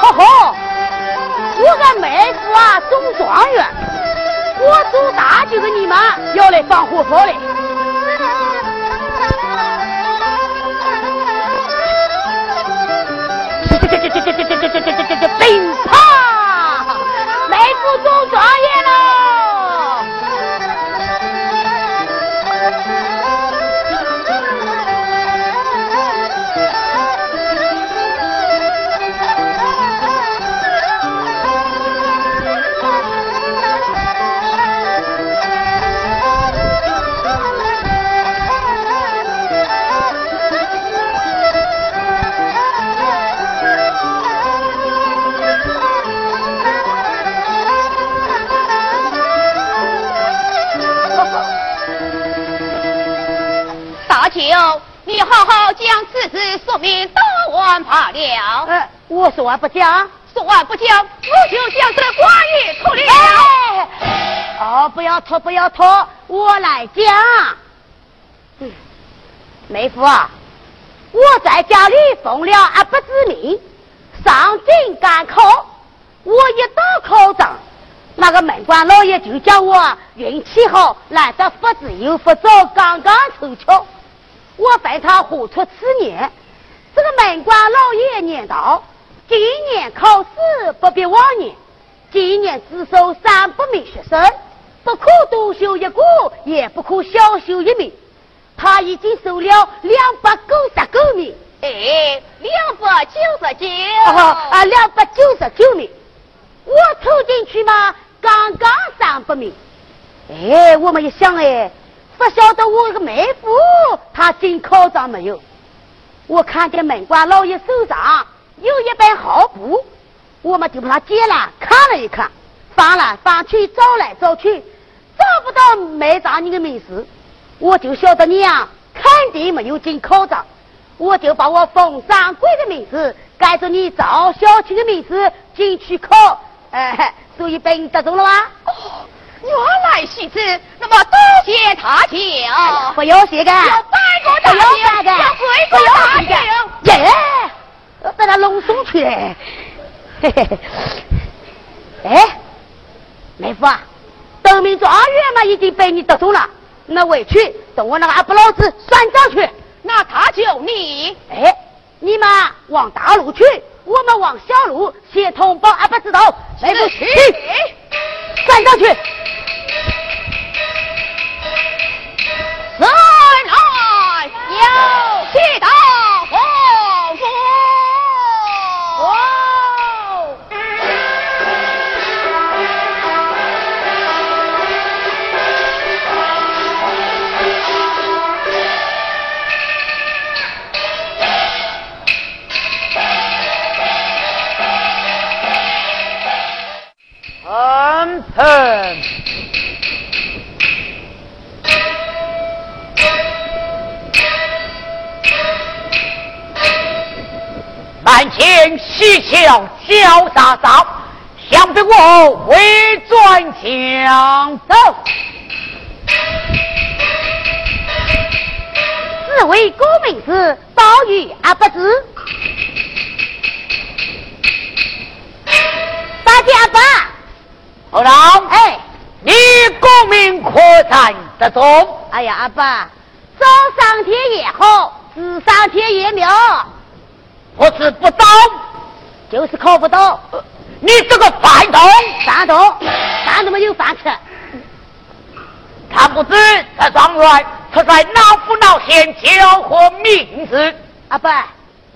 呵呵，我个妹夫啊中状元，我做大就是你们要来放火炮嘞。这这这这这这这这这这这这乒乓，叔叔阿姨好好将此事说明大王罢了。呃，我说完不讲。说完不讲，我就将这瓜语脱了。哎，哦，不要拖，不要拖，我来讲。嗯，妹夫啊，我在家里奉了阿伯之命，上京赶考。我一到考场，那个门官老爷就叫我运气好，来得福子有福早，刚刚凑巧。我非他何出此言，这个门官老爷念道。今年考试不比往年，今年只收三百名学生，不可多修一个，也不可少修一名。他已经收了两百九十九名，哎，两百九十九。啊，两百九十九名。我凑进去嘛，刚刚三百名。哎，我们一想，哎，不晓得我这个妹夫他进考场没有？我看见门官老爷手上。有一本号簿，我们就把它接了，看了一看，翻来翻去，找来找去，找不到梅长你的名字，我就晓得你呀，肯定没有进考场，我就把我冯掌柜的名字改成你赵小青的名字进去考，哎，所以被你得中了吗？哦，原来是这，那么多谢大舅，不要谢的，要拜过大舅，要跪过大舅，耶！把他弄送去嘞！嘿嘿嘿！哎，妹夫啊，得名状元嘛已经被你得中了，那回去等我那个阿伯老子算账去。那他就你，哎，你嘛往大路去，我们往小路协同保阿把知道，来个去，站上去。三来有几道。嗯。满前七巧潇洒招，想必我回转江州。自为高妹子，遭遇而不知。八加八。后郎，哎，你功名可赞得中。哎呀，阿伯，早上天也好，日上天也妙。我是不懂，就是考不到。你这个饭桶，饭桶，饭都没有饭吃。他不知这状元他在哪府哪县交何名字？阿伯，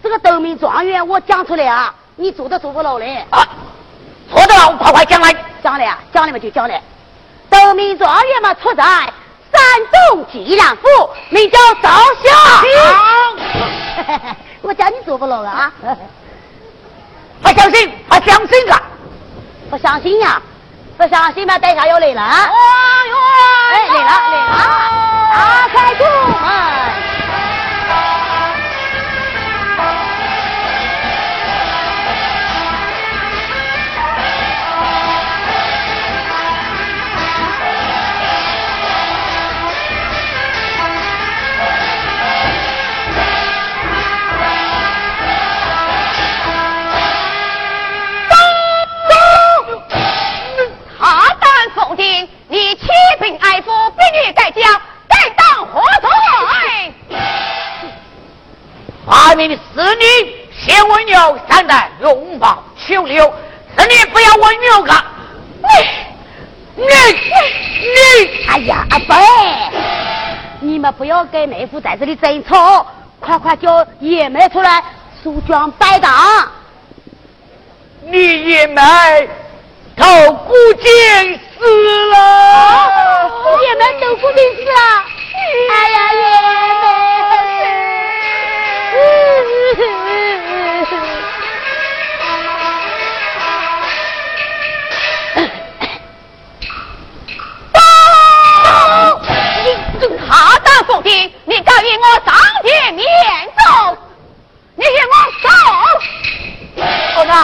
这个得名状元我讲出来啊，你做都做不牢嘞。啊，做得牢，快快讲来。讲来啊，讲来嘛就讲来。得名状元嘛出在山东济南府，名 叫赵小平。做不落啊！不相信，不相信啊！不相信呀？不相信嘛？等下要来了啊！哎，来了来了！打开主门。命的死女先为牛，三代拥抱求留，是你不要问牛个，你你你，哎呀，阿伯，你们不要跟妹夫在这里争吵，快快叫爷们出来梳妆摆档。你爷们头骨精死了，爷们头骨精死了，哎呀，爷们。你他当奉天，你敢与我上天面奏？你给我走！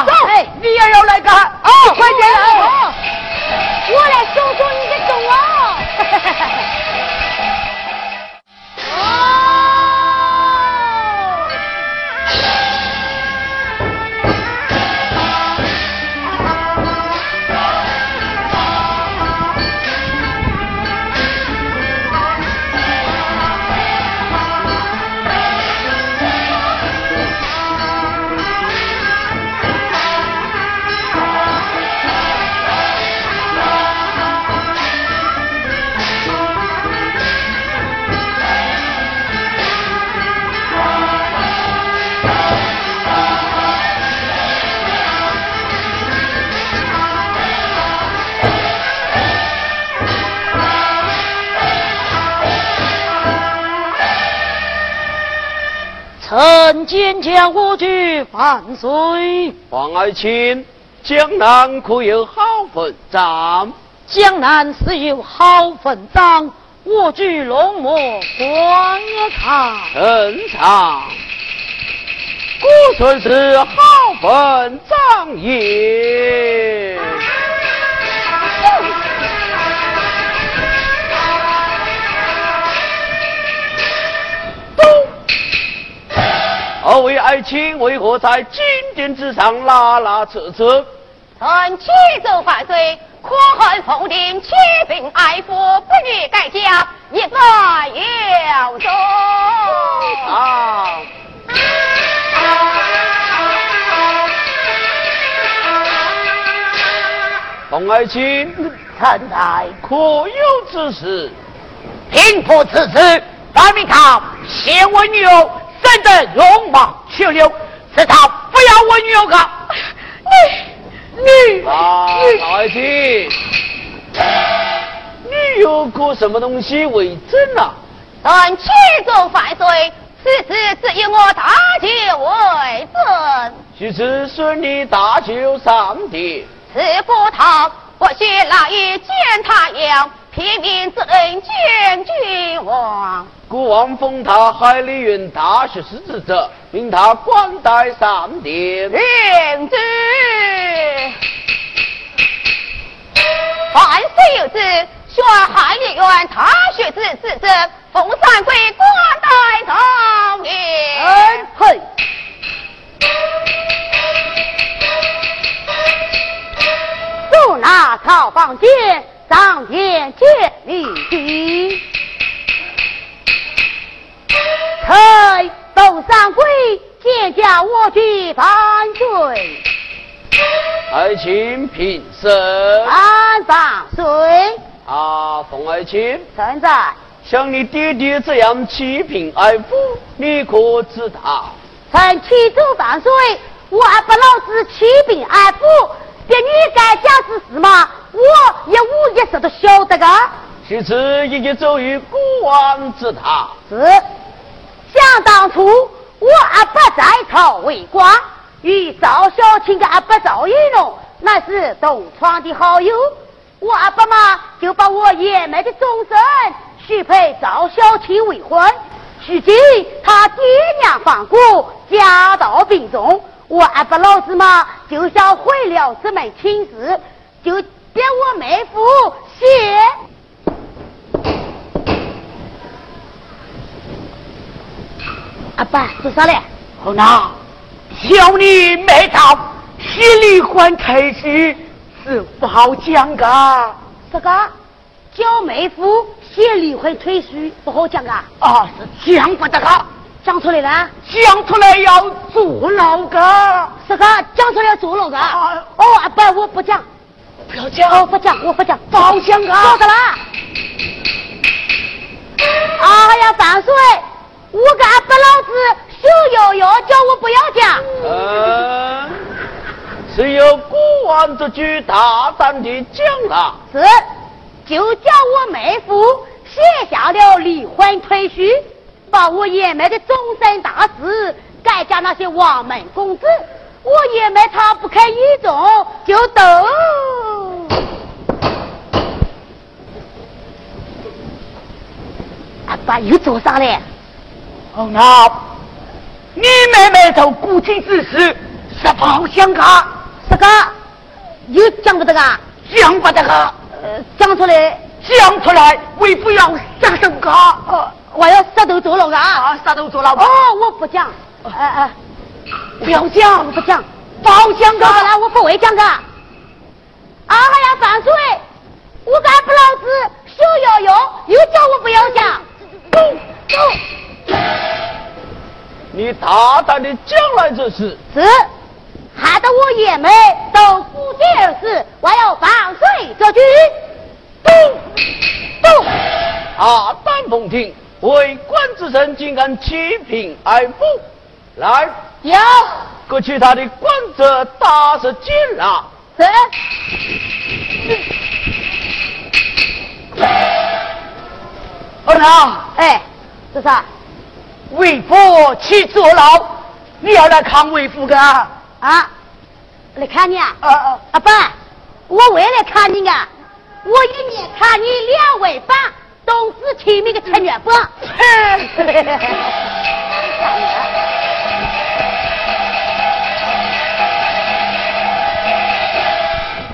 走！你也要来干？哦，快点来！我来守住你的钟啊！臣见将我举万岁，皇爱卿，江南可有好文章？江南是有好文章，我举龙魔观看。正常，果算是好文章也。二位爱卿为何在金殿之上拉拉扯扯？臣启奏万岁，可恨奉令启禀爱父，不欲改嫁，一再要奏。啊！冯爱卿，臣在可有此事？平复此事，范明堂先问牛。真的容貌去留，是他不要我女儿你你啊，爱卿，你有个什么东西为证啊？但其中犯罪，此事只有我大舅为证。许是顺利大舅上殿，此不他不许老爷见他样。平民之恩见君王，孤王封他海里云大学士之职，命他官带上殿。领旨。凡是有旨，选海里院大学士之职，封三桂管待上殿。嘿。入那草房间。上天见礼地，臣窦三桂见驾我去犯罪。爱卿平身。安万岁。啊，冯爱卿。臣在。像你爹爹这样欺贫爱富，你可知道？臣启奏万岁，我还不老子欺贫爱富，别女改嫁之事吗？我一五一十都晓得个，其次，已经走于孤王之堂。是，想当初我阿伯在朝为官，与赵小青的阿伯赵一龙那是同窗的好友。我阿伯嘛就把我爷们的终身许配赵小青为婚。如今他爹娘放过，家道病重，我阿伯老子嘛就想毁了这门亲事，就给我妹夫谢。阿爸，做啥嘞？好呐，小女妹操，写离婚退书是不好讲的。这个叫妹夫写离婚退书不好讲啊？啊，是讲不得个，讲出来了？讲出来要坐牢的。这个讲出来要坐牢的？哦，阿爸，我不讲，不要讲，我不讲，我不讲，不好讲啊。说的啦。哎呀，范水。我跟阿伯老子手摇摇，叫我不要讲。嗯，只有国王这句大胆的讲了。是，就叫我妹夫写下了离婚退书，把我爷们的终身大事改嫁那些王门公子。我爷们他不肯依从，就斗。阿爸又做啥嘞？哦，那你妹妹都古今之事是不好讲啊，这个又讲不得啊，讲不得啊，呃，讲出来，讲出来，为不要杀头啊，哦，我要杀头坐牢啊，啊，杀头坐牢，哦，我不讲，哎哎，不要讲，我不讲，不好讲啊，了，我不会讲的，啊，还要放水，我敢不老子手摇摇，又叫我不要讲，走走。你大胆的讲来这事，是，害得我爷们都不见而死，我要放水这局。不不，大胆奉听，为官之臣竟敢欺贫爱富，来，有，过去他的官者，打是进了。是。二娘，哎，这啥？为父去坐牢，你要来看为父的啊？来看你啊？啊啊！阿爸，我为了看你啊，我一年看你两位半，都是亲密的成员不？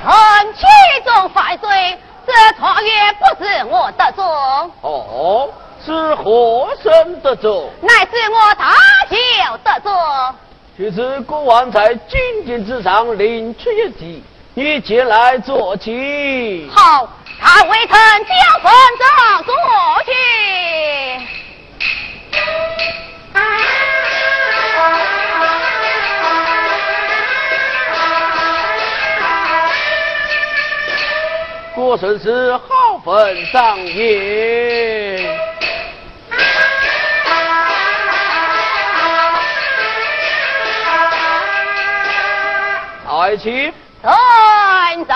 臣其中犯罪，这创业不是我的错。哦。是何生得罪？乃是我大舅得罪。却是国王在金殿之上领取一计，你前来做起。好，他为臣将分章坐去。国孙是好分上也。爱卿，存在。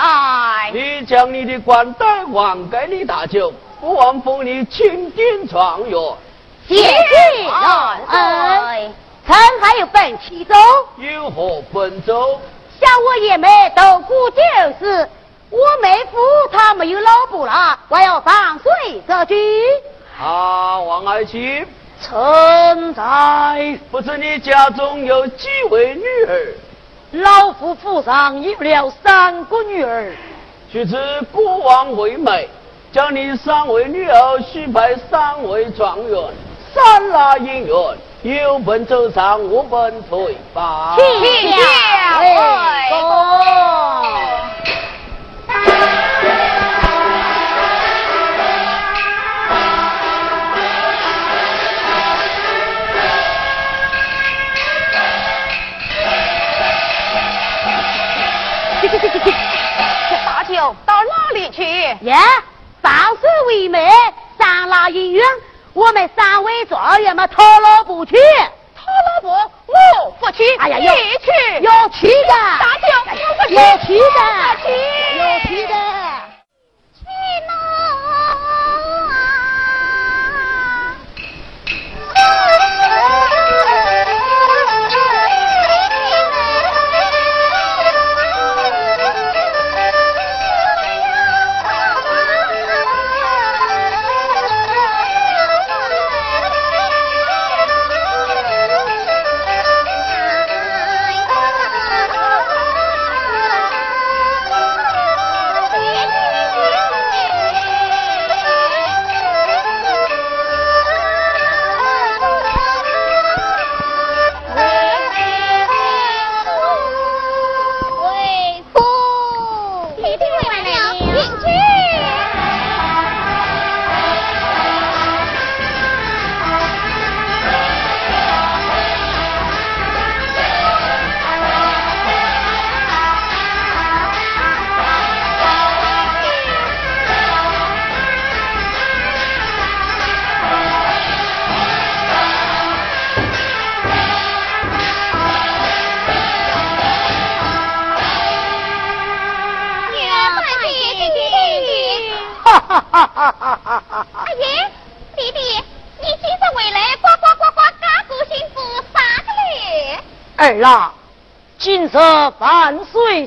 你将你的官带还给你大舅，不枉封你钦点状元。谢谢老恩，臣还有本启奏。有何本奏？像我爷们都估就是，我妹夫他没有老婆了，我要放水这句。啊，王爱卿，臣在。不知你家中有几位女儿？老夫府上有了三个女儿，须知国王为媒，将你三位女儿许配三位状元，三拉姻缘，有本奏上，无本退吧。谢两位。大舅到哪里去？耶，放水为媒，三拉姻缘，我们三位状元嘛，讨老婆去。讨老婆，我不去。哎呀，有去，有去的。大舅，要去的，有去的。去哪？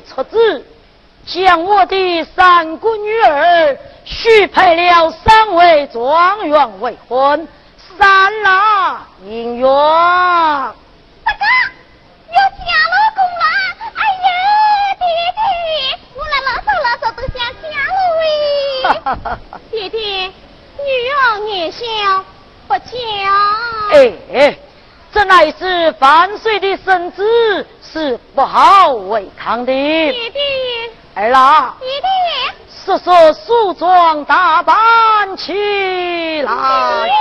出旨，将我的三个女儿许配了三位状元未婚，三郎姻缘。这个有嫁老公了，哎呀，弟弟，我来老手老手都想嫁了喂。弟弟，女儿年小不嫁。哎，这乃是万岁的圣旨，是不好违抗的。爹爹，儿郎，弟弟。速速梳妆打扮起来。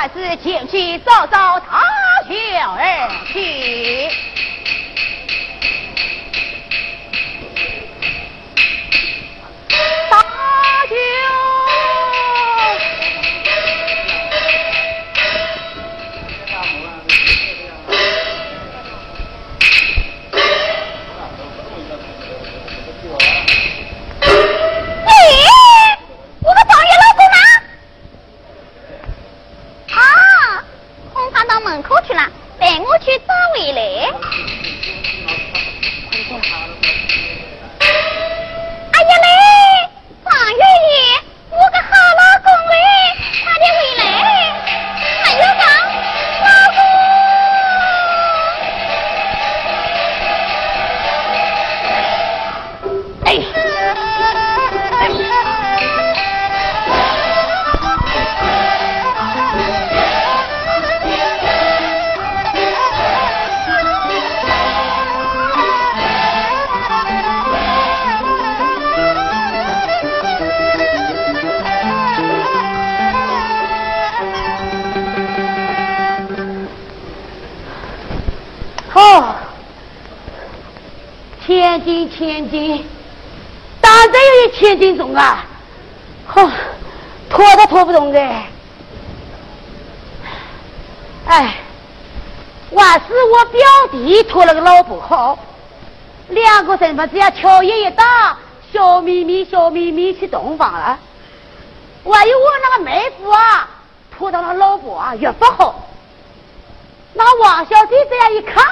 还是前去走走不好，两个人嘛，只要敲一打，笑眯眯笑眯眯去洞房了。万一我那个妹夫啊，拖到了老婆啊也不好。那王小姐这样一看，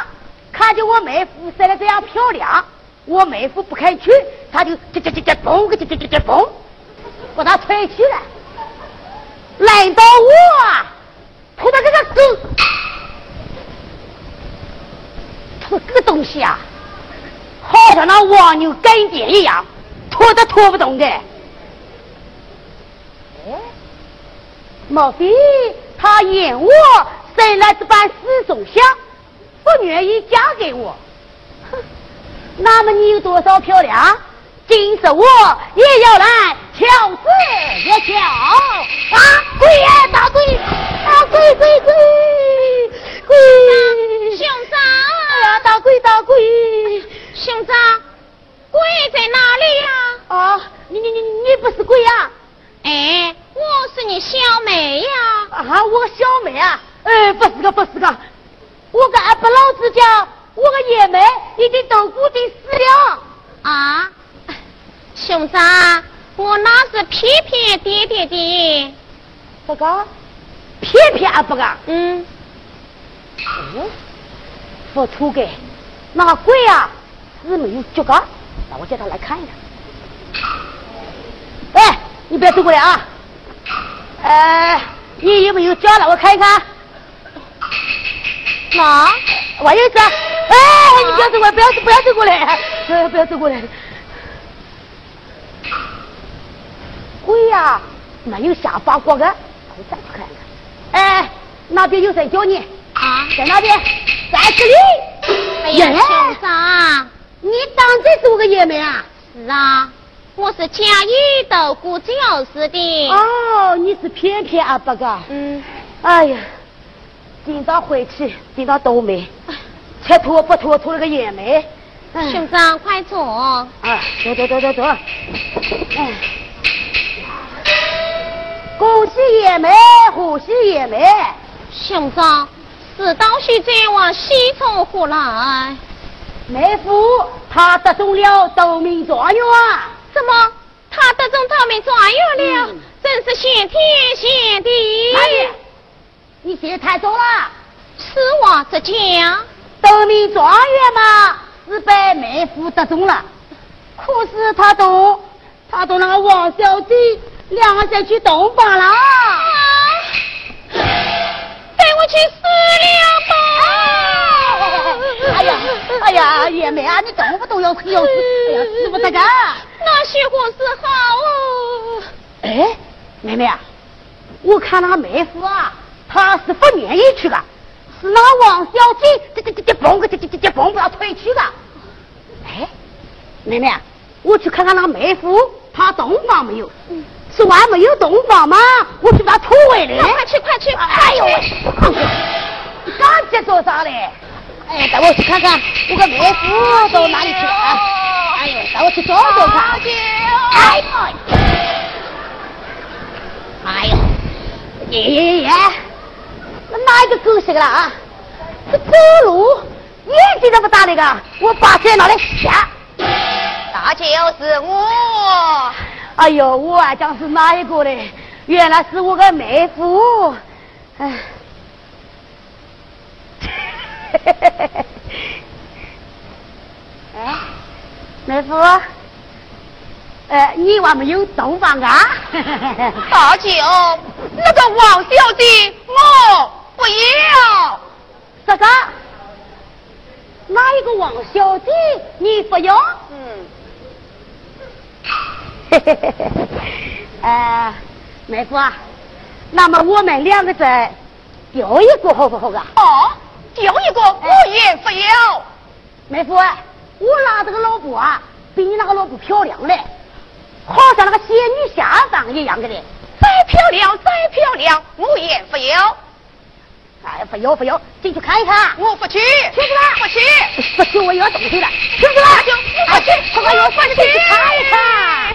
看见我妹夫生的这样漂亮。我妹夫不肯娶，他就这这这这嘣个这这这这嘣，把他推起来。轮到我，啊，拖到这个狗，拖这个东西啊，好像那黄牛跟腱一样，拖都拖不动的。哎，莫非他嫌我生了这般死种相，不愿意嫁给我？哼！那么你有多少漂亮？今日我也要来挑子一挑啊！跪呀，大跪！啊，跪跪跪跪！兄长，哎呀，大跪大跪！兄长，跪在哪里呀？啊，你你你你不是跪呀？哎，我是你小妹呀！啊，我小妹啊？哎，不是个不是个，我跟阿伯老子讲。我个爷们已经都固定死了啊！兄长，我那是骗骗爹爹的。不个骗骗啊不个？嗯。哦，不土的，那鬼啊是没有脚个？那我叫他来看一看。哎，你不要走过来啊！哎，你有没有脚了？我看一看。啊我有一只。哎，你不要走过来，不要不要走过来，不要走过来。鬼呀，没有瞎发过的，我再去看看。哎，那边有人叫你啊，在那边，在这里。哎呀，兄长，你当真是我个爷们啊？是啊，我是嘉义的顾教师的。哦，你是偏偏阿伯个？嗯。哎呀，今早回去，今早倒霉。才拖不拖？拖了个爷们。兄长，快坐。啊，坐坐坐坐坐。哎，恭喜爷们，贺喜爷们。兄长，是道喜再往西从何来？妹夫，他得中了夺命状元。什么？他得中斗名状元了？真是先天先地。你写太多了。此话怎讲？得名状元嘛，是被妹夫得中了。可是他同他同那个王小姐两个人去洞房了。带我去死了吧！哎呀，哎呀，爷们啊，你动不动要要死，哎呀，死不得干。那些货是好哦。哎，妹妹啊，我看那个妹夫啊，他是不愿意去的。是那王小姐，这这这这蹦个这这这这蹦不要退去的。哎，妹妹啊，我去看看那个妹夫，他洞房没有？是外没有洞房吗？我去把他拖回来。快去快去！哎呦喂，你赶紧做啥嘞？哎，带我去看看我个妹夫到哪里去了？哎呦，带我去找找看。哎呦，哎呦，爷爷爷，那哪一个狗屎个了啊？这走路眼睛都不打那个，我把这拿来吓。那就是我。哎呦，我还讲是哪一个嘞？原来是我的妹夫。哎。哎，妹夫，呃，你还没有洞房啊？大舅，那个王小姐我不要。啥个？哪一个王小姐你不要？嗯。嘿嘿嘿嘿，呃，妹夫啊，那么我们两个再丢一个好不好啊？哦。要一个，我也不要。妹夫，我拿这个老婆啊，比你那个老婆漂亮嘞，好像那个仙女下凡一样的嘞。再漂亮，再漂亮，我也不要。哎，不要不要，进去看一看。我不去，去不啦？不去，不去我要动手了。去不啦？不去，快快要进去看一看。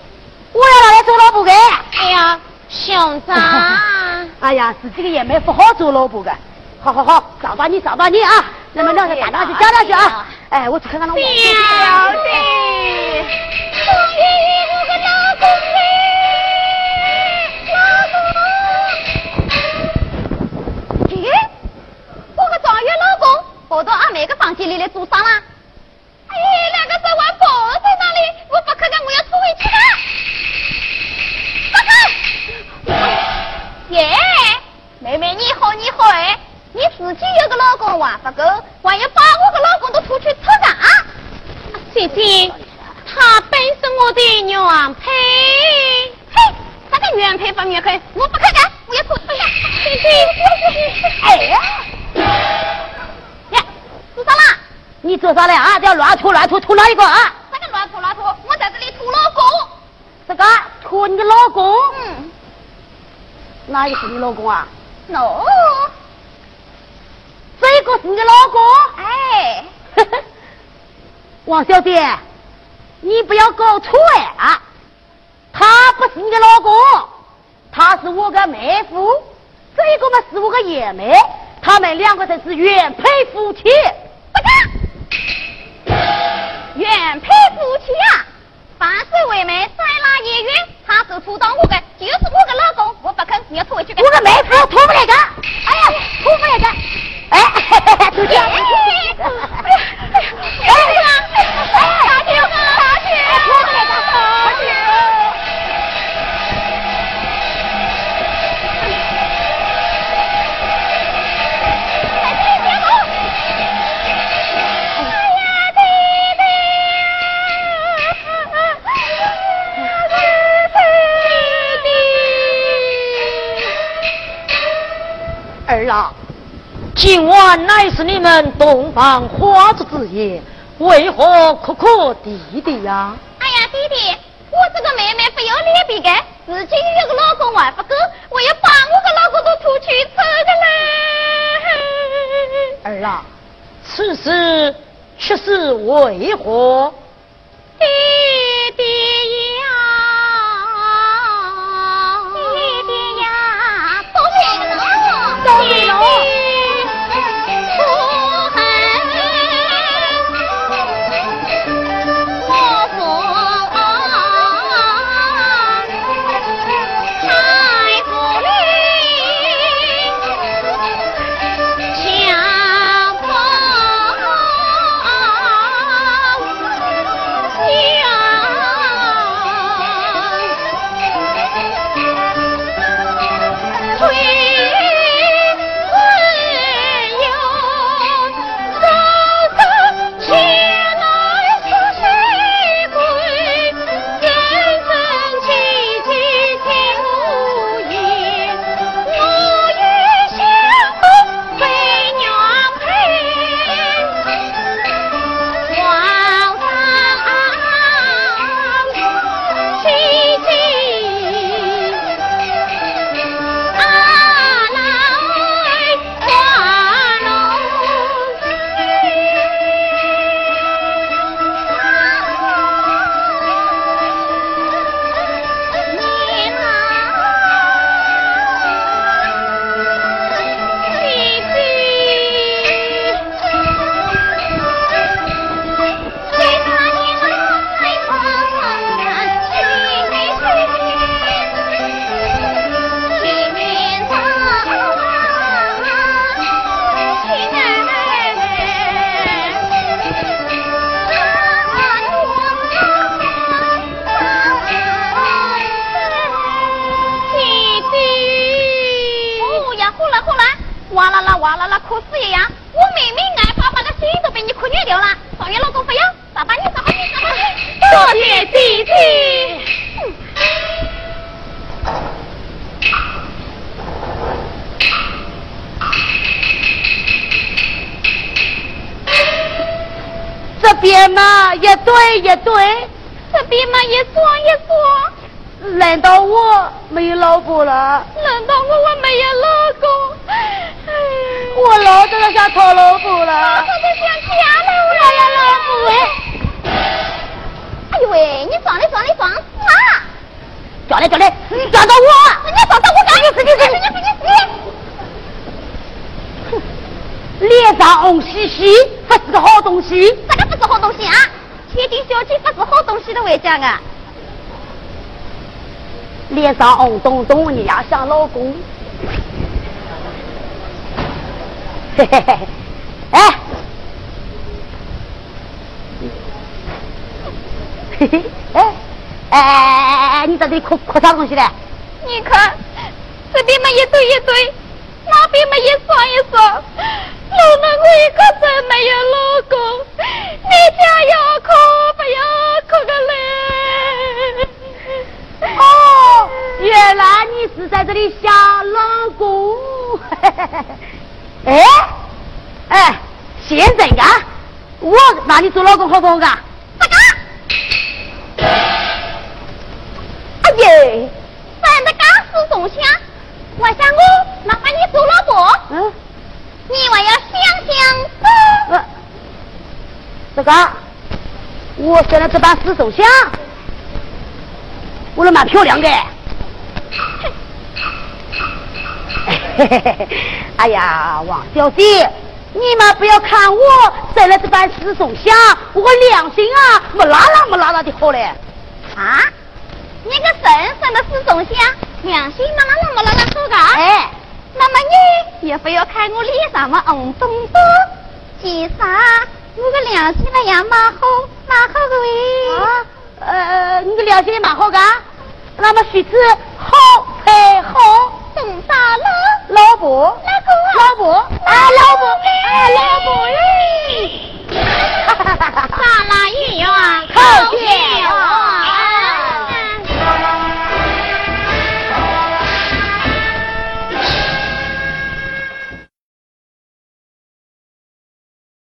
我要拿来做老婆的。哎呀，兄长。哎呀，自己的也没不好做老婆的。好好好，找到你，找到你啊！那么两个打上去，加上去啊！哎，我去看看那小姐，终于我个老公嘞，老公。咦，我个状元老公跑到阿妹个房间里来做啥啦？哎，两个在玩抱在那里，我不看看，我要出回去了。哥哥，耶，妹妹你好，你好哎。你自己有个老公还不够，还要把我个老公都拖去出嫁？姐姐，他本是我的原配。嘿，啥个原配不原配？我不看看，我要拖。哎呀，姐姐，哎呀，呀，做啥啦？你做啥嘞啊？这要乱吐乱吐，吐哪一个啊？啥个乱吐乱吐？我在这里吐老公。这个吐你的老公？嗯。哪一个是你老公啊？no。这个是你老公？哎，王小姐，你不要搞错哎啊！他不是你的老公，他是我个妹夫，这个嘛是我个爷妹，他们两个才是原配夫妻。原配夫妻啊！凡是为媒，再拉一远，他是拖到我的，就是我的老公，我不肯，你要拖回去。我的妹夫拖不来的，哎呀，拖不来的。哎，都这样。哎，哎，大姐，大今晚乃是你们洞房花烛之夜，为何哭哭啼啼呀？哎呀，弟弟，我这个妹妹不要脸皮的，自己有个老公还不够，我要把我个老公都拖去走的嘞。儿啊，此事却是为何？弟弟东西的会讲啊！脸上红彤彤，你要想老公。嘿嘿嘿，哎，嘿嘿，哎，哎哎哎哎哎，你到底哭哭啥东西嘞？你看，这边嘛一对一对，那边嘛一双一双，老了我一个真没有老公，你家要原来你是在这里下老公。哎，哎，现在啊，我拿你做老公好不好啊？这个，哎耶，反正刚是中枪，我想我那把你做老婆，嗯，你还要想想不？呃，这个，我现在这把四手枪，我的蛮漂亮的。嘿嘿嘿，哎呀，王小姐，你们不要看我生了这般四手香，我良心啊，没拉拉没拉拉的好嘞。啊，你个神生的是中香，良心嘛那么拉拉好个？哎，那么你也不要看我脸上嘛红彤彤，其实我个良心那样蛮好，蛮好的喂。啊，呃，你的良心也蛮好的，那么须知好配好。懂啥了？老婆，老公啊，老婆，啊，老婆嘞，哎，老婆嘞，哈哈哈哈哈，咱俩一样，好